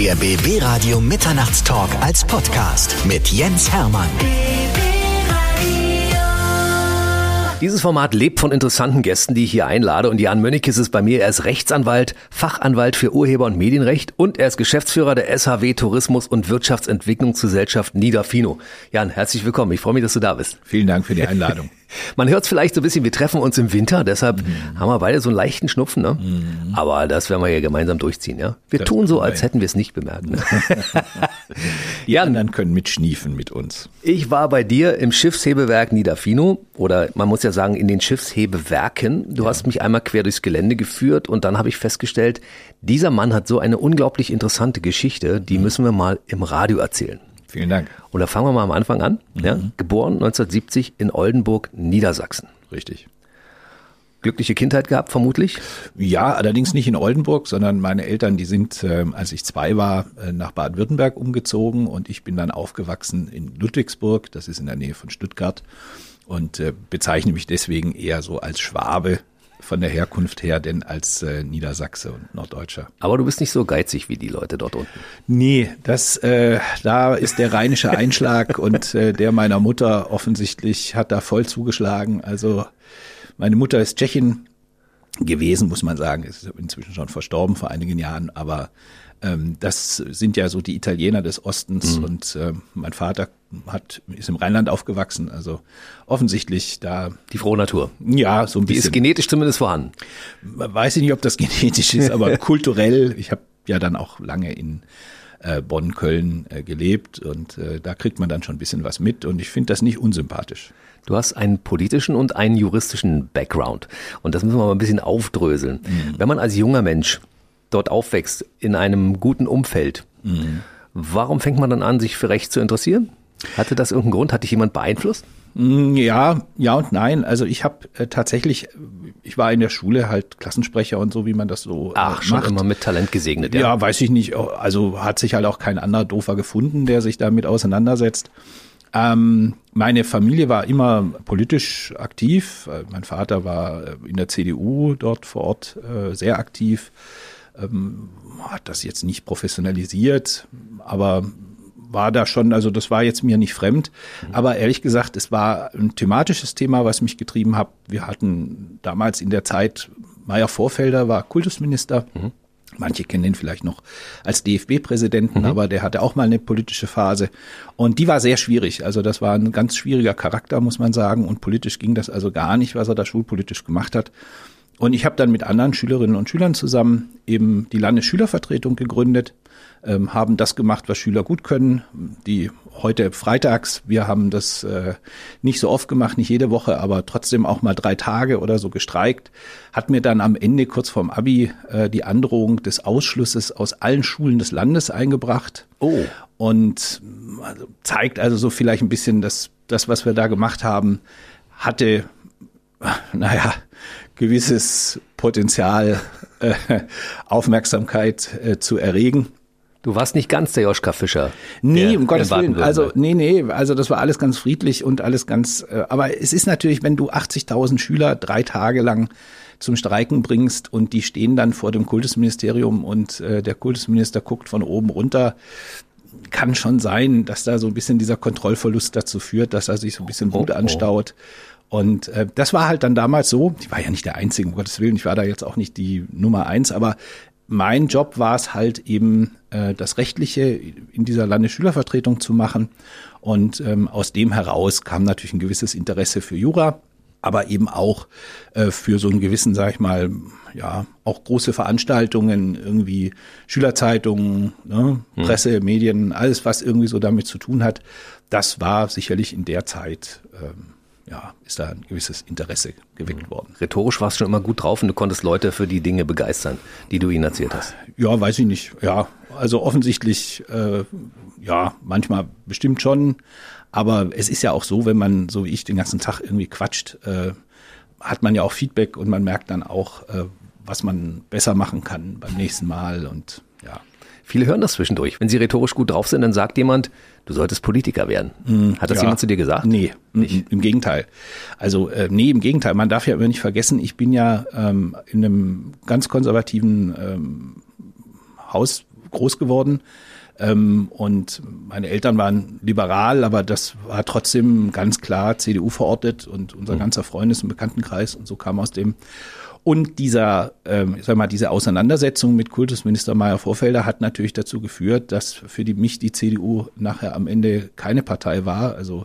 Der BB Radio Mitternachtstalk als Podcast mit Jens Hermann. Dieses Format lebt von interessanten Gästen, die ich hier einlade. Und Jan Mönnekes ist bei mir. Er ist Rechtsanwalt, Fachanwalt für Urheber- und Medienrecht und er ist Geschäftsführer der SHW Tourismus- und Wirtschaftsentwicklungsgesellschaft Niederfino. Jan, herzlich willkommen. Ich freue mich, dass du da bist. Vielen Dank für die Einladung. Man hört es vielleicht so ein bisschen, wir treffen uns im Winter, deshalb mhm. haben wir beide so einen leichten Schnupfen, ne? Mhm. Aber das werden wir ja gemeinsam durchziehen, ja? Wir das tun so, als hätten wir es nicht bemerkt. Ne? Die anderen können mitschniefen mit uns. Ich war bei dir im Schiffshebewerk Niederfino oder man muss ja sagen in den Schiffshebewerken. Du ja. hast mich einmal quer durchs Gelände geführt und dann habe ich festgestellt, dieser Mann hat so eine unglaublich interessante Geschichte, die mhm. müssen wir mal im Radio erzählen. Vielen Dank. Und da fangen wir mal am Anfang an. Mhm. Ja? Geboren 1970 in Oldenburg, Niedersachsen. Richtig. Glückliche Kindheit gehabt, vermutlich? Ja, allerdings nicht in Oldenburg, sondern meine Eltern, die sind, äh, als ich zwei war, äh, nach Baden-Württemberg umgezogen und ich bin dann aufgewachsen in Ludwigsburg, das ist in der Nähe von Stuttgart und äh, bezeichne mich deswegen eher so als Schwabe, von der Herkunft her denn als äh, Niedersachse und Norddeutscher. Aber du bist nicht so geizig wie die Leute dort unten. Nee, das äh, da ist der rheinische Einschlag und äh, der meiner Mutter offensichtlich hat da voll zugeschlagen. Also meine Mutter ist Tschechin gewesen, muss man sagen, ist inzwischen schon verstorben vor einigen Jahren, aber ähm, das sind ja so die Italiener des Ostens mhm. und äh, mein Vater hat, ist im Rheinland aufgewachsen, also offensichtlich da. Die frohe Natur. Ja, so ein bisschen. Die ist genetisch zumindest vorhanden. Weiß ich nicht, ob das genetisch ist, aber kulturell. Ich habe ja dann auch lange in äh, Bonn, Köln äh, gelebt und äh, da kriegt man dann schon ein bisschen was mit und ich finde das nicht unsympathisch. Du hast einen politischen und einen juristischen Background und das müssen wir mal ein bisschen aufdröseln. Mhm. Wenn man als junger Mensch dort aufwächst, in einem guten Umfeld, mhm. warum fängt man dann an, sich für Recht zu interessieren? Hatte das irgendeinen Grund? Hat dich jemand beeinflusst? Mm, ja, ja und nein. Also ich habe äh, tatsächlich, ich war in der Schule halt Klassensprecher und so, wie man das so äh, Ach, schon immer mit Talent gesegnet. Ja. ja, weiß ich nicht. Also hat sich halt auch kein anderer Doofer gefunden, der sich damit auseinandersetzt. Ähm, meine Familie war immer politisch aktiv. Äh, mein Vater war äh, in der CDU dort vor Ort äh, sehr aktiv. Ähm, hat das jetzt nicht professionalisiert, aber war da schon, also das war jetzt mir nicht fremd. Mhm. Aber ehrlich gesagt, es war ein thematisches Thema, was mich getrieben hat. Wir hatten damals in der Zeit, Meier Vorfelder war Kultusminister. Mhm. Manche kennen ihn vielleicht noch als DFB-Präsidenten, mhm. aber der hatte auch mal eine politische Phase. Und die war sehr schwierig. Also das war ein ganz schwieriger Charakter, muss man sagen. Und politisch ging das also gar nicht, was er da schulpolitisch gemacht hat. Und ich habe dann mit anderen Schülerinnen und Schülern zusammen eben die Landesschülervertretung gegründet, ähm, haben das gemacht, was Schüler gut können. Die heute freitags, wir haben das äh, nicht so oft gemacht, nicht jede Woche, aber trotzdem auch mal drei Tage oder so gestreikt, hat mir dann am Ende kurz vorm Abi äh, die Androhung des Ausschlusses aus allen Schulen des Landes eingebracht. Oh. Und also, zeigt also so vielleicht ein bisschen, dass das, was wir da gemacht haben, hatte, naja, gewisses Potenzial, äh, Aufmerksamkeit äh, zu erregen. Du warst nicht ganz der Joschka Fischer. Nee, um Gottes Willen. Also, nee, nee, also das war alles ganz friedlich und alles ganz, äh, aber es ist natürlich, wenn du 80.000 Schüler drei Tage lang zum Streiken bringst und die stehen dann vor dem Kultusministerium und äh, der Kultusminister guckt von oben runter, kann schon sein, dass da so ein bisschen dieser Kontrollverlust dazu führt, dass er sich so ein bisschen Wut oh, oh. anstaut. Und äh, das war halt dann damals so, ich war ja nicht der Einzige, um Gottes Willen, ich war da jetzt auch nicht die Nummer eins, aber mein Job war es halt eben, äh, das Rechtliche in dieser Landesschülervertretung zu machen. Und ähm, aus dem heraus kam natürlich ein gewisses Interesse für Jura, aber eben auch äh, für so einen gewissen, sag ich mal, ja, auch große Veranstaltungen, irgendwie Schülerzeitungen, ne, hm. Presse, Medien, alles, was irgendwie so damit zu tun hat. Das war sicherlich in der Zeit ähm, ja, ist da ein gewisses Interesse geweckt mhm. worden. Rhetorisch warst du schon immer gut drauf und du konntest Leute für die Dinge begeistern, die du ihnen erzählt hast. Ja, weiß ich nicht. Ja, also offensichtlich, äh, ja, manchmal bestimmt schon. Aber es ist ja auch so, wenn man, so wie ich, den ganzen Tag irgendwie quatscht, äh, hat man ja auch Feedback und man merkt dann auch, äh, was man besser machen kann beim nächsten Mal und ja. Viele hören das zwischendurch. Wenn sie rhetorisch gut drauf sind, dann sagt jemand, du solltest Politiker werden. Mm, Hat das ja. jemand zu dir gesagt? Nee, nicht. im Gegenteil. Also äh, nee, im Gegenteil. Man darf ja immer nicht vergessen, ich bin ja ähm, in einem ganz konservativen ähm, Haus groß geworden. Ähm, und meine Eltern waren liberal, aber das war trotzdem ganz klar CDU verortet und unser mhm. ganzer Freundes- und Bekanntenkreis und so kam aus dem. Und dieser, ähm, sag mal, diese Auseinandersetzung mit Kultusminister Meyer Vorfelder hat natürlich dazu geführt, dass für die, mich die CDU nachher am Ende keine Partei war, also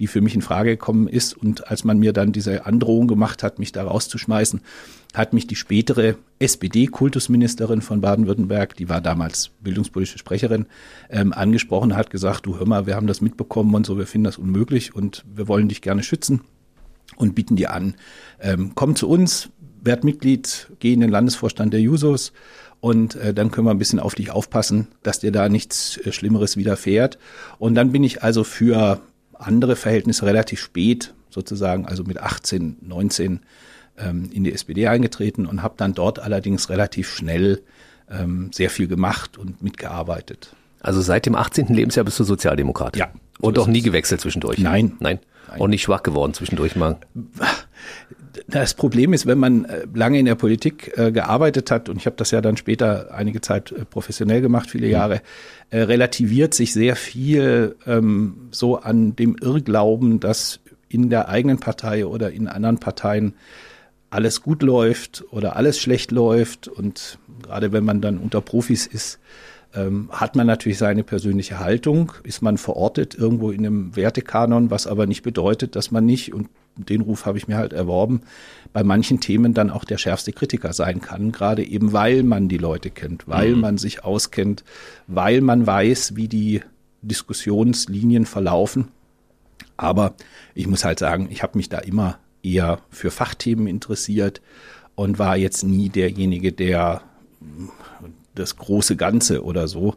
die für mich in Frage gekommen ist. Und als man mir dann diese Androhung gemacht hat, mich da rauszuschmeißen, hat mich die spätere SPD-Kultusministerin von Baden-Württemberg, die war damals bildungspolitische Sprecherin, ähm, angesprochen, hat gesagt, du hör mal, wir haben das mitbekommen und so, wir finden das unmöglich und wir wollen dich gerne schützen und bieten dir an, ähm, komm zu uns, werd Mitglied, geh in den Landesvorstand der Jusos und äh, dann können wir ein bisschen auf dich aufpassen, dass dir da nichts äh, Schlimmeres widerfährt. Und dann bin ich also für andere Verhältnisse relativ spät, sozusagen, also mit 18, 19 ähm, in die SPD eingetreten und habe dann dort allerdings relativ schnell ähm, sehr viel gemacht und mitgearbeitet. Also seit dem 18. Lebensjahr bist du Sozialdemokrat? Ja. So und auch nie gewechselt zwischendurch? Nein. Nein. Nein. Und nicht schwach geworden zwischendurch mal? Das Problem ist, wenn man äh, lange in der Politik äh, gearbeitet hat, und ich habe das ja dann später einige Zeit äh, professionell gemacht, viele mhm. Jahre, äh, relativiert sich sehr viel ähm, so an dem Irrglauben, dass in der eigenen Partei oder in anderen Parteien alles gut läuft oder alles schlecht läuft. Und gerade wenn man dann unter Profis ist, ähm, hat man natürlich seine persönliche Haltung, ist man verortet irgendwo in einem Wertekanon, was aber nicht bedeutet, dass man nicht, und den Ruf habe ich mir halt erworben, bei manchen Themen dann auch der schärfste Kritiker sein kann, gerade eben weil man die Leute kennt, weil mhm. man sich auskennt, weil man weiß, wie die Diskussionslinien verlaufen. Aber ich muss halt sagen, ich habe mich da immer eher für Fachthemen interessiert und war jetzt nie derjenige, der das große Ganze oder so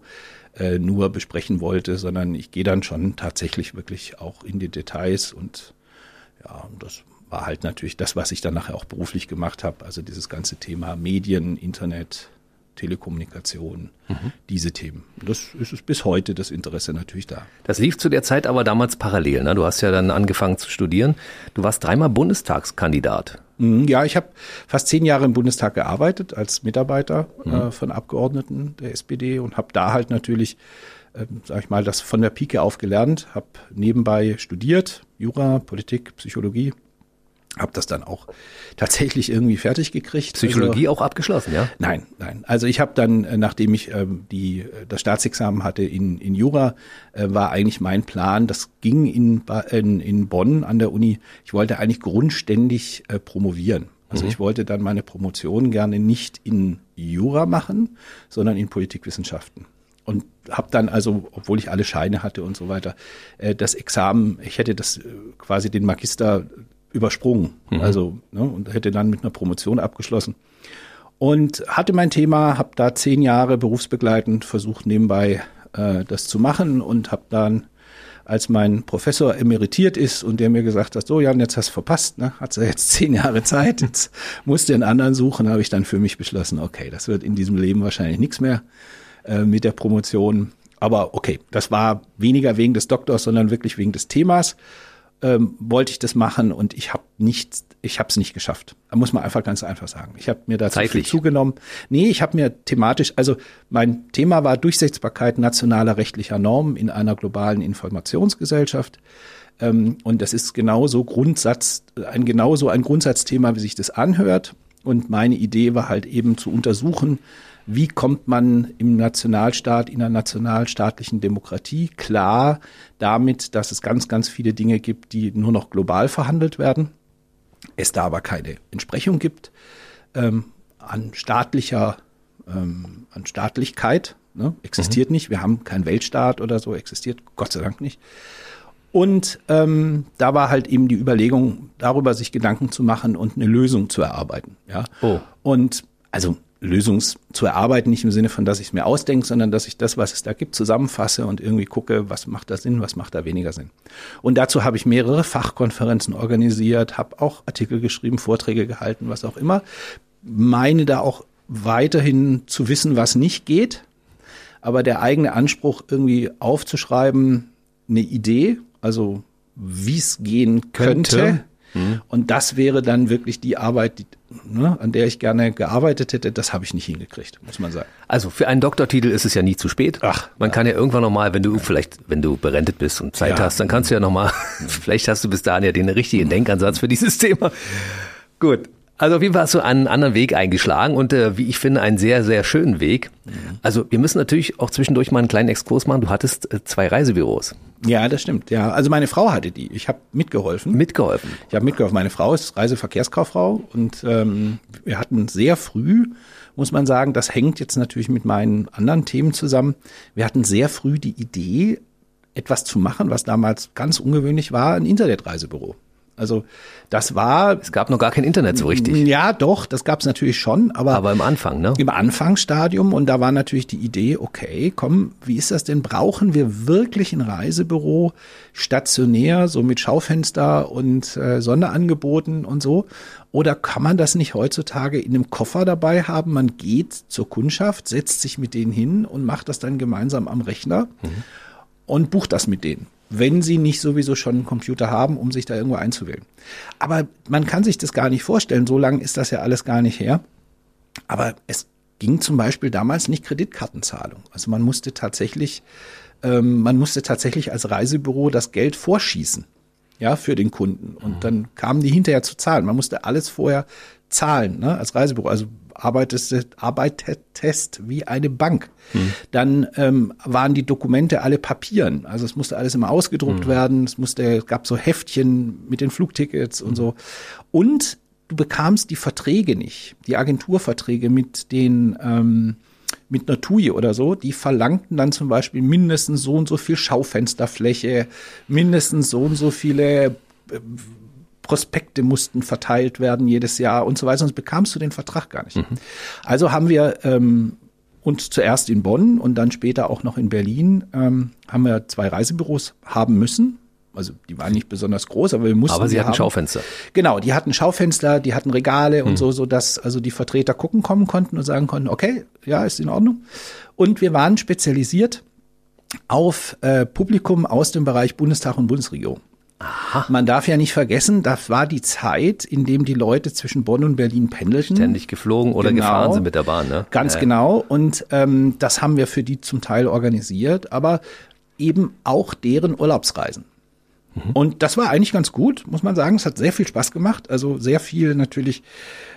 äh, nur besprechen wollte, sondern ich gehe dann schon tatsächlich wirklich auch in die Details und ja, das war halt natürlich das, was ich dann nachher auch beruflich gemacht habe, also dieses ganze Thema Medien, Internet, Telekommunikation, mhm. diese Themen. Das ist es bis heute das Interesse natürlich da. Das lief zu der Zeit aber damals parallel. Ne? Du hast ja dann angefangen zu studieren. Du warst dreimal Bundestagskandidat. Mhm, ja, ich habe fast zehn Jahre im Bundestag gearbeitet als Mitarbeiter mhm. äh, von Abgeordneten der SPD und habe da halt natürlich, äh, sag ich mal, das von der Pike auf gelernt, habe nebenbei studiert, Jura, Politik, Psychologie habe das dann auch tatsächlich irgendwie fertig gekriegt. Psychologie also, auch abgeschlossen, ja? Nein, nein. Also ich habe dann, äh, nachdem ich ähm, die, äh, das Staatsexamen hatte in, in Jura, äh, war eigentlich mein Plan, das ging in, in, in Bonn an der Uni, ich wollte eigentlich grundständig äh, promovieren. Also mhm. ich wollte dann meine Promotion gerne nicht in Jura machen, sondern in Politikwissenschaften und habe dann also, obwohl ich alle Scheine hatte und so weiter, äh, das Examen, ich hätte das quasi den Magister übersprungen. Mhm. Also, ne, und hätte dann mit einer Promotion abgeschlossen. Und hatte mein Thema, habe da zehn Jahre berufsbegleitend versucht, nebenbei äh, das zu machen und habe dann, als mein Professor emeritiert ist und der mir gesagt hat, so Jan, jetzt hast du verpasst, ne? hat jetzt zehn Jahre Zeit, jetzt musst du einen anderen suchen, habe ich dann für mich beschlossen, okay, das wird in diesem Leben wahrscheinlich nichts mehr äh, mit der Promotion. Aber okay, das war weniger wegen des Doktors, sondern wirklich wegen des Themas ähm, wollte ich das machen und ich habe nicht, ich habe es nicht geschafft. Da muss man einfach ganz einfach sagen. Ich habe mir da viel zugenommen. Nee, ich habe mir thematisch, also mein Thema war Durchsetzbarkeit nationaler rechtlicher Normen in einer globalen Informationsgesellschaft. Ähm, und das ist genauso Grundsatz, ein genauso ein Grundsatzthema, wie sich das anhört. Und meine Idee war halt eben zu untersuchen, wie kommt man im Nationalstaat, in einer nationalstaatlichen Demokratie klar damit, dass es ganz, ganz viele Dinge gibt, die nur noch global verhandelt werden, es da aber keine Entsprechung gibt ähm, an staatlicher, ähm, an Staatlichkeit, ne? existiert mhm. nicht. Wir haben keinen Weltstaat oder so, existiert Gott sei Dank nicht. Und ähm, da war halt eben die Überlegung, darüber sich Gedanken zu machen und eine Lösung zu erarbeiten. Ja. Oh. Und also Lösungs zu erarbeiten, nicht im Sinne von, dass ich es mir ausdenke, sondern dass ich das, was es da gibt, zusammenfasse und irgendwie gucke, was macht da Sinn, was macht da weniger Sinn. Und dazu habe ich mehrere Fachkonferenzen organisiert, habe auch Artikel geschrieben, Vorträge gehalten, was auch immer. Meine da auch weiterhin zu wissen, was nicht geht, aber der eigene Anspruch irgendwie aufzuschreiben, eine Idee, also wie es gehen könnte, könnte. Und das wäre dann wirklich die Arbeit, die, ne, an der ich gerne gearbeitet hätte. Das habe ich nicht hingekriegt, muss man sagen. Also für einen Doktortitel ist es ja nie zu spät. Ach, man kann ja irgendwann nochmal, wenn du vielleicht, wenn du berentet bist und Zeit Ja. hast, dann kannst du ja nochmal, vielleicht hast du bis dahin ja den richtigen Denkansatz für dieses Thema. Gut. Also auf jeden Fall hast du einen anderen Weg eingeschlagen und äh, wie ich finde, einen sehr, sehr schönen Weg. Also wir müssen natürlich auch zwischendurch mal einen kleinen Exkurs machen. Du hattest äh, zwei Reisebüros Ja, das stimmt. Ja, also meine Frau hatte die. Ich habe mitgeholfen. mitgeholfen. Ich habe mitgeholfen. Meine Frau ist Reiseverkehrskauffrau und ähm, wir hatten sehr früh, muss man sagen, das hängt jetzt natürlich mit meinen anderen Themen zusammen. Wir hatten sehr früh die Idee, etwas zu machen, was damals ganz ungewöhnlich war, ein Internetreisebüro. Also das war Es gab noch gar kein Internet so richtig. ja doch, das gab es natürlich schon, aber, Aber im Anfang, ne? im Anfangsstadium und da war natürlich die Idee, okay, komm, wie ist das denn? Brauchen wir wirklich ein Reisebüro stationär, so mit Schaufenster und äh, Sonderangeboten und so? Oder kann man das nicht heutzutage in einem Koffer dabei haben? Man geht zur Kundschaft, setzt sich mit denen hin und macht das dann gemeinsam am Rechner und bucht das mit denen, wenn sie nicht sowieso schon einen Computer haben, um sich da irgendwo einzuwählen. Aber man kann sich das gar nicht vorstellen, so lange ist das ja alles gar nicht her. Aber es ging zum Beispiel damals nicht Kreditkartenzahlung. Also man musste tatsächlich, ähm, man musste tatsächlich als Reisebüro das Geld vorschießen, ja, für den Kunden. Und dann kamen die hinterher zu zahlen. Man musste alles vorher zahlen, ne, als Reisebüro. Also arbeitest, arbeitetest wie eine Bank. Dann ähm, waren die Dokumente alle Papieren. Also es musste alles immer ausgedruckt werden. Es musste, es gab so Heftchen mit den Flugtickets und so. Und du bekamst die Verträge nicht, die Agenturverträge mit den ähm, mit einer TUI oder so, die verlangten dann zum Beispiel mindestens so und so viel Schaufensterfläche, mindestens so und so viele äh, Prospekte mussten verteilt werden jedes Jahr und so weiter, sonst bekamst du den Vertrag gar nicht. Also haben wir ähm, uns zuerst in Bonn und dann später auch noch in Berlin ähm, haben wir zwei Reisebüros haben müssen. Also die waren nicht besonders groß, aber wir mussten Aber sie hatten haben. Schaufenster. Genau, die hatten Schaufenster, die hatten Regale und so, so dass also die Vertreter gucken kommen konnten und sagen konnten, okay, ja, ist in Ordnung. Und wir waren spezialisiert auf äh, Publikum aus dem Bereich Bundestag und Bundesregierung. Man darf ja nicht vergessen, das war die Zeit, in dem die Leute zwischen Bonn und Berlin pendelten. Ständig geflogen oder Genau. gefahren sind mit der Bahn, ne? Ganz Ja. genau. Und ähm, das haben wir für die zum Teil organisiert, aber eben auch deren Urlaubsreisen. Und das war eigentlich ganz gut, muss man sagen. Es hat sehr viel Spaß gemacht. Also sehr viel natürlich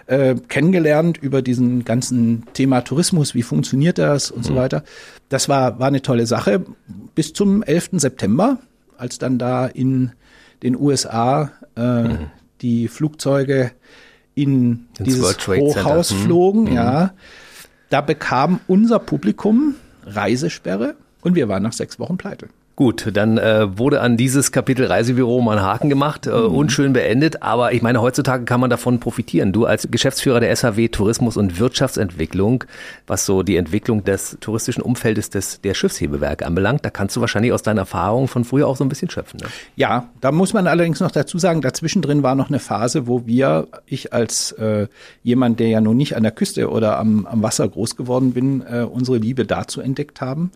äh, kennengelernt über diesen ganzen Thema Tourismus. Wie funktioniert das und so weiter. Das war, war eine tolle Sache. Bis zum 11. September, als dann da in den USA äh, die Flugzeuge in Ins dieses Trade Center. Hochhaus Mhm. flogen, ja. Da bekam unser Publikum Reisesperre und wir waren nach sechs Wochen pleite. Gut, dann äh, wurde an dieses Kapitel Reisebüro mal ein Haken gemacht, äh, Mhm. unschön beendet, aber ich meine, heutzutage kann man davon profitieren. Du als Geschäftsführer der SAW Tourismus und Wirtschaftsentwicklung, was so die Entwicklung des touristischen Umfeldes des, der Schiffshebewerke anbelangt, da kannst du wahrscheinlich aus deiner Erfahrung von früher auch so ein bisschen schöpfen. Ne? Ja, da muss man allerdings noch dazu sagen, dazwischen drin war noch eine Phase, wo wir, ich als äh, jemand, der ja nun nicht an der Küste oder am, am Wasser groß geworden bin, äh, unsere Liebe dazu entdeckt haben.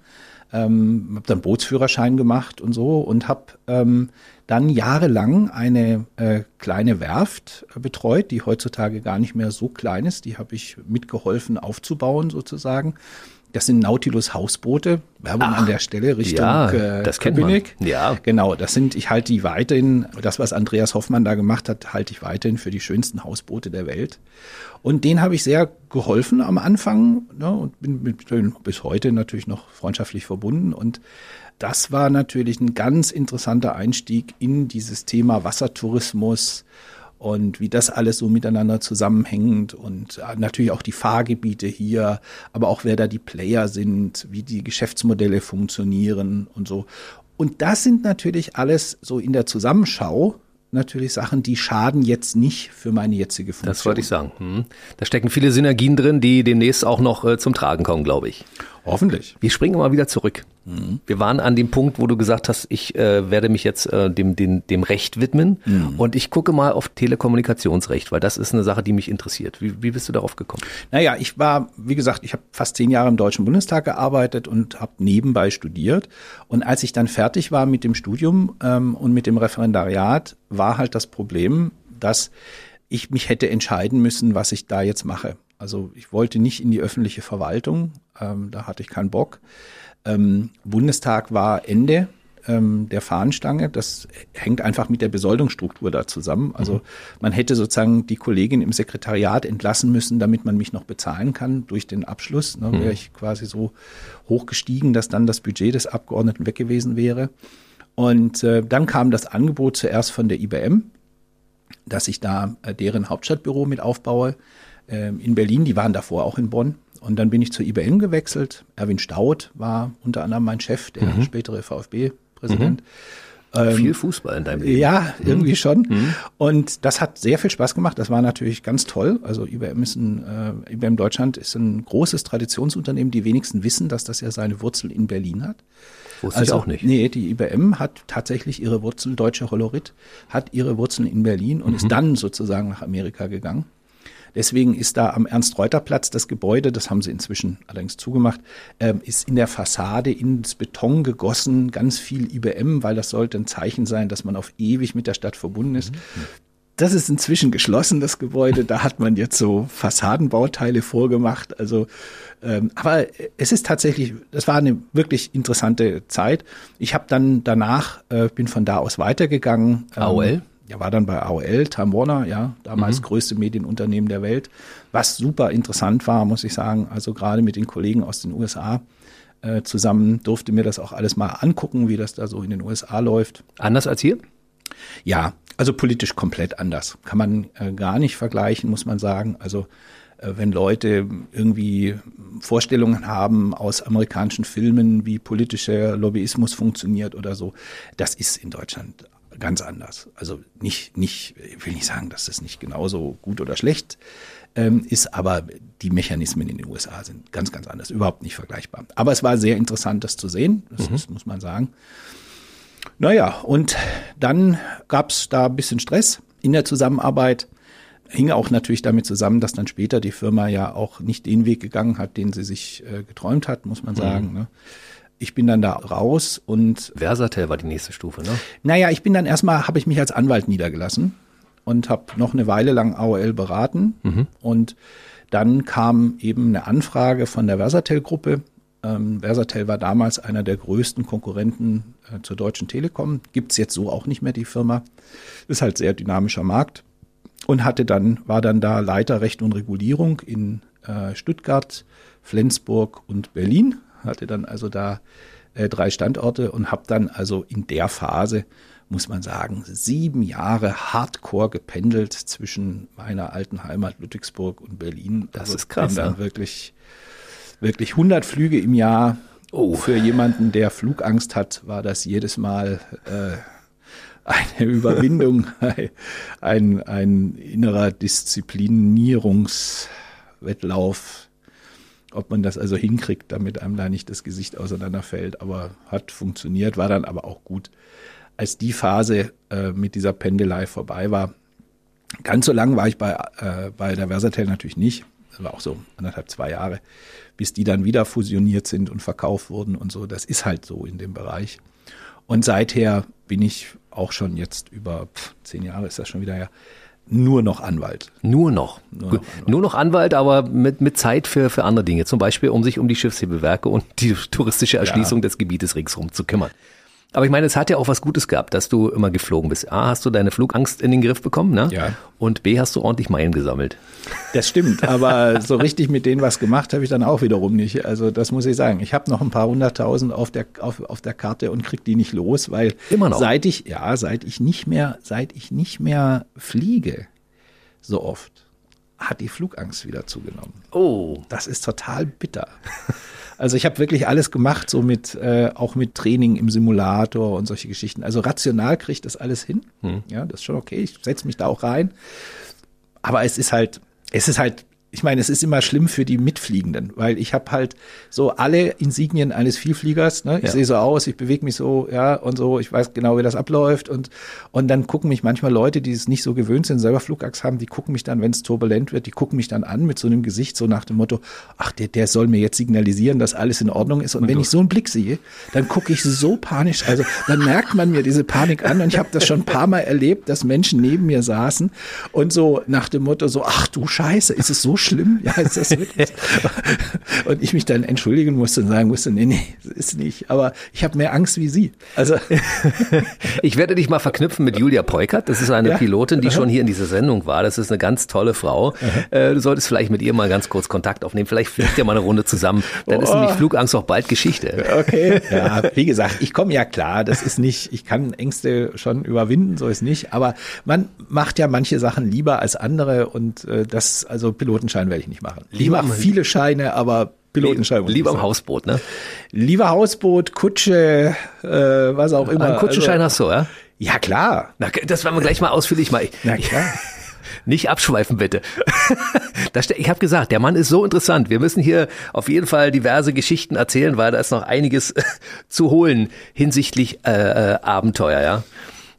Ähm, habe dann Bootsführerschein gemacht und so und habe ähm, dann jahrelang eine äh, kleine Werft betreut, die heutzutage gar nicht mehr so klein ist. Die habe ich mitgeholfen aufzubauen sozusagen. Das sind Nautilus Hausboote. Werbung an der Stelle Richtung ja, äh, das kennt man. Köpenick. Ja. Genau, das sind, ich halte die weiterhin, das, was Andreas Hoffmann da gemacht hat, halte ich weiterhin für die schönsten Hausboote der Welt. Und denen habe ich sehr geholfen am Anfang ne, und bin mit denen bis heute natürlich noch freundschaftlich verbunden. Und das war natürlich ein ganz interessanter Einstieg in dieses Thema Wassertourismus und wie das alles so miteinander zusammenhängt und äh, natürlich auch die Fahrgebiete hier, aber auch wer da die Player sind, wie die Geschäftsmodelle funktionieren und so. Und das sind natürlich alles so in der Zusammenschau natürlich Sachen, die schaden jetzt nicht für meine jetzige Funktion. Das wollte ich sagen. Hm. Da stecken viele Synergien drin, die demnächst auch noch äh, zum Tragen kommen, glaube ich. Hoffentlich. Wir springen mal wieder zurück. Wir waren an dem Punkt, wo du gesagt hast, ich äh, werde mich jetzt äh, dem, dem, dem Recht widmen und ich gucke mal auf Telekommunikationsrecht, weil das ist eine Sache, die mich interessiert. Wie, wie bist du darauf gekommen? Naja, ich war, wie gesagt, ich habe fast zehn Jahre im Deutschen Bundestag gearbeitet und habe nebenbei studiert. Und als ich dann fertig war mit dem Studium ähm, und mit dem Referendariat, war halt das Problem, dass ich mich hätte entscheiden müssen, was ich da jetzt mache. Also ich wollte nicht in die öffentliche Verwaltung, ähm, da hatte ich keinen Bock. Ähm, Bundestag war Ende ähm, der Fahnenstange. Das hängt einfach mit der Besoldungsstruktur da zusammen. Also mhm. man hätte sozusagen die Kollegin im Sekretariat entlassen müssen, damit man mich noch bezahlen kann durch den Abschluss. Ne, mhm. Wäre ich quasi so hochgestiegen, dass dann das Budget des Abgeordneten weg gewesen wäre. Und äh, dann kam das Angebot zuerst von der IBM, dass ich da äh, deren Hauptstadtbüro mit aufbaue äh, in Berlin. Die waren davor auch in Bonn. Und dann bin ich zur IBM gewechselt. Erwin Staud war unter anderem mein Chef, der mhm. spätere VfB-Präsident. Mhm. Ähm, viel Fußball in deinem Leben. Ja, mhm. irgendwie schon. Mhm. Und das hat sehr viel Spaß gemacht. Das war natürlich ganz toll. Also IBM ist ein, äh, IBM Deutschland ist ein großes Traditionsunternehmen. Die wenigsten wissen, dass das ja seine Wurzel in Berlin hat. Wusste also, ich auch nicht. Nee, die IBM hat tatsächlich ihre Wurzel, Deutsche Holorit, hat ihre Wurzeln in Berlin und mhm. ist dann sozusagen nach Amerika gegangen. Deswegen ist da am Ernst-Reuter-Platz das Gebäude, das haben sie inzwischen allerdings zugemacht, äh, ist in der Fassade ins Beton gegossen, ganz viel IBM, weil das sollte ein Zeichen sein, dass man auf ewig mit der Stadt verbunden ist. Mhm. Das ist inzwischen geschlossen, das Gebäude. Da hat man jetzt so Fassadenbauteile vorgemacht. Also, ähm, aber es ist tatsächlich, das war eine wirklich interessante Zeit. Ich habe dann danach, äh, bin von da aus weitergegangen. Ähm, AOL? Ja, war dann bei AOL, Time Warner, ja, damals mhm. größte Medienunternehmen der Welt, was super interessant war, muss ich sagen. Also gerade mit den Kollegen aus den USA äh, zusammen durfte mir das auch alles mal angucken, wie das da so in den USA läuft. Anders als hier? Ja, also politisch komplett anders. Kann man äh, gar nicht vergleichen, muss man sagen. Also äh, wenn Leute irgendwie Vorstellungen haben aus amerikanischen Filmen, wie politischer Lobbyismus funktioniert oder so, das ist in Deutschland ganz anders. Also nicht, nicht, ich will nicht sagen, dass das nicht genauso gut oder schlecht ähm, ist, aber die Mechanismen in den USA sind ganz, ganz anders, überhaupt nicht vergleichbar. Aber es war sehr interessant, das zu sehen, das, mhm. das muss man sagen. Naja, und dann gab es da ein bisschen Stress in der Zusammenarbeit. Hing auch natürlich damit zusammen, dass dann später die Firma ja auch nicht den Weg gegangen hat, den sie sich äh, geträumt hat, muss man mhm. sagen. Mhm. Ne? Ich bin dann da raus und. Versatel war die nächste Stufe, ne? Naja, ich bin dann erstmal, habe ich mich als Anwalt niedergelassen und habe noch eine Weile lang AOL beraten. Mhm. Und dann kam eben eine Anfrage von der Versatel-Gruppe. Ähm, Versatel war damals einer der größten Konkurrenten äh, zur Deutschen Telekom. Gibt's jetzt so auch nicht mehr, die Firma. Ist halt sehr dynamischer Markt. Und hatte dann, war dann da Leiter Recht und Regulierung in äh, Stuttgart, Flensburg und Berlin hatte dann also da äh, drei Standorte und habe dann also in der Phase, muss man sagen, sieben Jahre hardcore gependelt zwischen meiner alten Heimat Ludwigsburg und Berlin. Das also ist krass. Dann ne? wirklich, wirklich 100 Flüge im Jahr. Oh. Für jemanden, der Flugangst hat, war das jedes Mal äh, eine Überwindung, ein, ein innerer Disziplinierungswettlauf ob man das also hinkriegt, damit einem da nicht das Gesicht auseinanderfällt. Aber hat funktioniert, war dann aber auch gut. Als die Phase äh, mit dieser Pendelei vorbei war, ganz so lang war ich bei, äh, bei der Versatel natürlich nicht. Das war auch so anderthalb, zwei Jahre, bis die dann wieder fusioniert sind und verkauft wurden und so. Das ist halt so in dem Bereich. Und seither bin ich auch schon jetzt über pff, zehn Jahre ist das schon wieder her, nur noch Anwalt. Nur noch. Nur noch Anwalt, nur noch Anwalt aber mit, mit Zeit für, für andere Dinge. Zum Beispiel, um sich um die Schiffshebewerke und die touristische Erschließung ja. des Gebietes ringsherum zu kümmern. Aber ich meine, es hat ja auch was Gutes gehabt, dass du immer geflogen bist. A, hast du deine Flugangst in den Griff bekommen, ne? Ja. Und B, hast du ordentlich Meilen gesammelt. Das stimmt, aber so richtig mit denen was gemacht habe ich dann auch wiederum nicht. Also das muss ich sagen. Ich habe noch ein paar hunderttausend auf der, auf, auf der Karte und krieg die nicht los, weil immer noch. seit ich, ja, seit ich nicht mehr, seit ich nicht mehr fliege, so oft, hat die Flugangst wieder zugenommen. Oh. Das ist total bitter. Also ich habe wirklich alles gemacht, so mit äh, auch mit Training im Simulator und solche Geschichten. Also rational kriege ich das alles hin. Hm. Ja, das ist schon okay. Ich setze mich da auch rein. Aber es ist halt, es ist halt ich meine, es ist immer schlimm für die Mitfliegenden, weil ich habe halt so alle Insignien eines Vielfliegers. Ne? Ich ja. sehe so aus, ich bewege mich so, ja, und so, ich weiß genau, wie das abläuft. Und, und dann gucken mich manchmal Leute, die es nicht so gewöhnt sind, selber Flugachs haben, die gucken mich dann, wenn es turbulent wird, die gucken mich dann an mit so einem Gesicht, so nach dem Motto, ach, der, der soll mir jetzt signalisieren, dass alles in Ordnung ist. Und, und wenn ich so einen Blick sehe, dann gucke ich so panisch. Also dann merkt man mir diese Panik an. Und ich habe das schon ein paar Mal erlebt, dass Menschen neben mir saßen und so nach dem Motto so, ach du Scheiße, ist es so schlimm? Ja, ist das wirklich? und ich mich dann entschuldigen musste und sagen musste, nee, nee, ist nicht. Aber ich habe mehr Angst wie Sie. Also ich werde dich mal verknüpfen mit Julia Peukert. Das ist eine ja. Pilotin, die schon hier in dieser Sendung war. Das ist eine ganz tolle Frau. Aha. Äh, du solltest vielleicht mit ihr mal ganz kurz Kontakt aufnehmen. Vielleicht fliegt ihr mal eine Runde zusammen. Dann oh. ist nämlich Flugangst auch bald Geschichte. Okay. Ja, wie gesagt, ich komme ja klar. Das ist nicht, ich kann Ängste schon überwinden, so ist nicht. Aber man macht ja manche Sachen lieber als andere und äh, das, also Pilotenschein werde ich nicht machen. Ich mache viele Scheine, aber Pilotenschein. Lieber im Hausboot, ne? Lieber Hausboot, Kutsche, äh, was auch immer. Einen Kutschenschein also, hast du, ja? Ja, klar. Na, das werden wir gleich mal ausführlich mal. Na klar. Nicht abschweifen, bitte. ich habe gesagt, der Mann ist so interessant. Wir müssen hier auf jeden Fall diverse Geschichten erzählen, weil da ist noch einiges zu holen hinsichtlich äh, äh, Abenteuer, ja.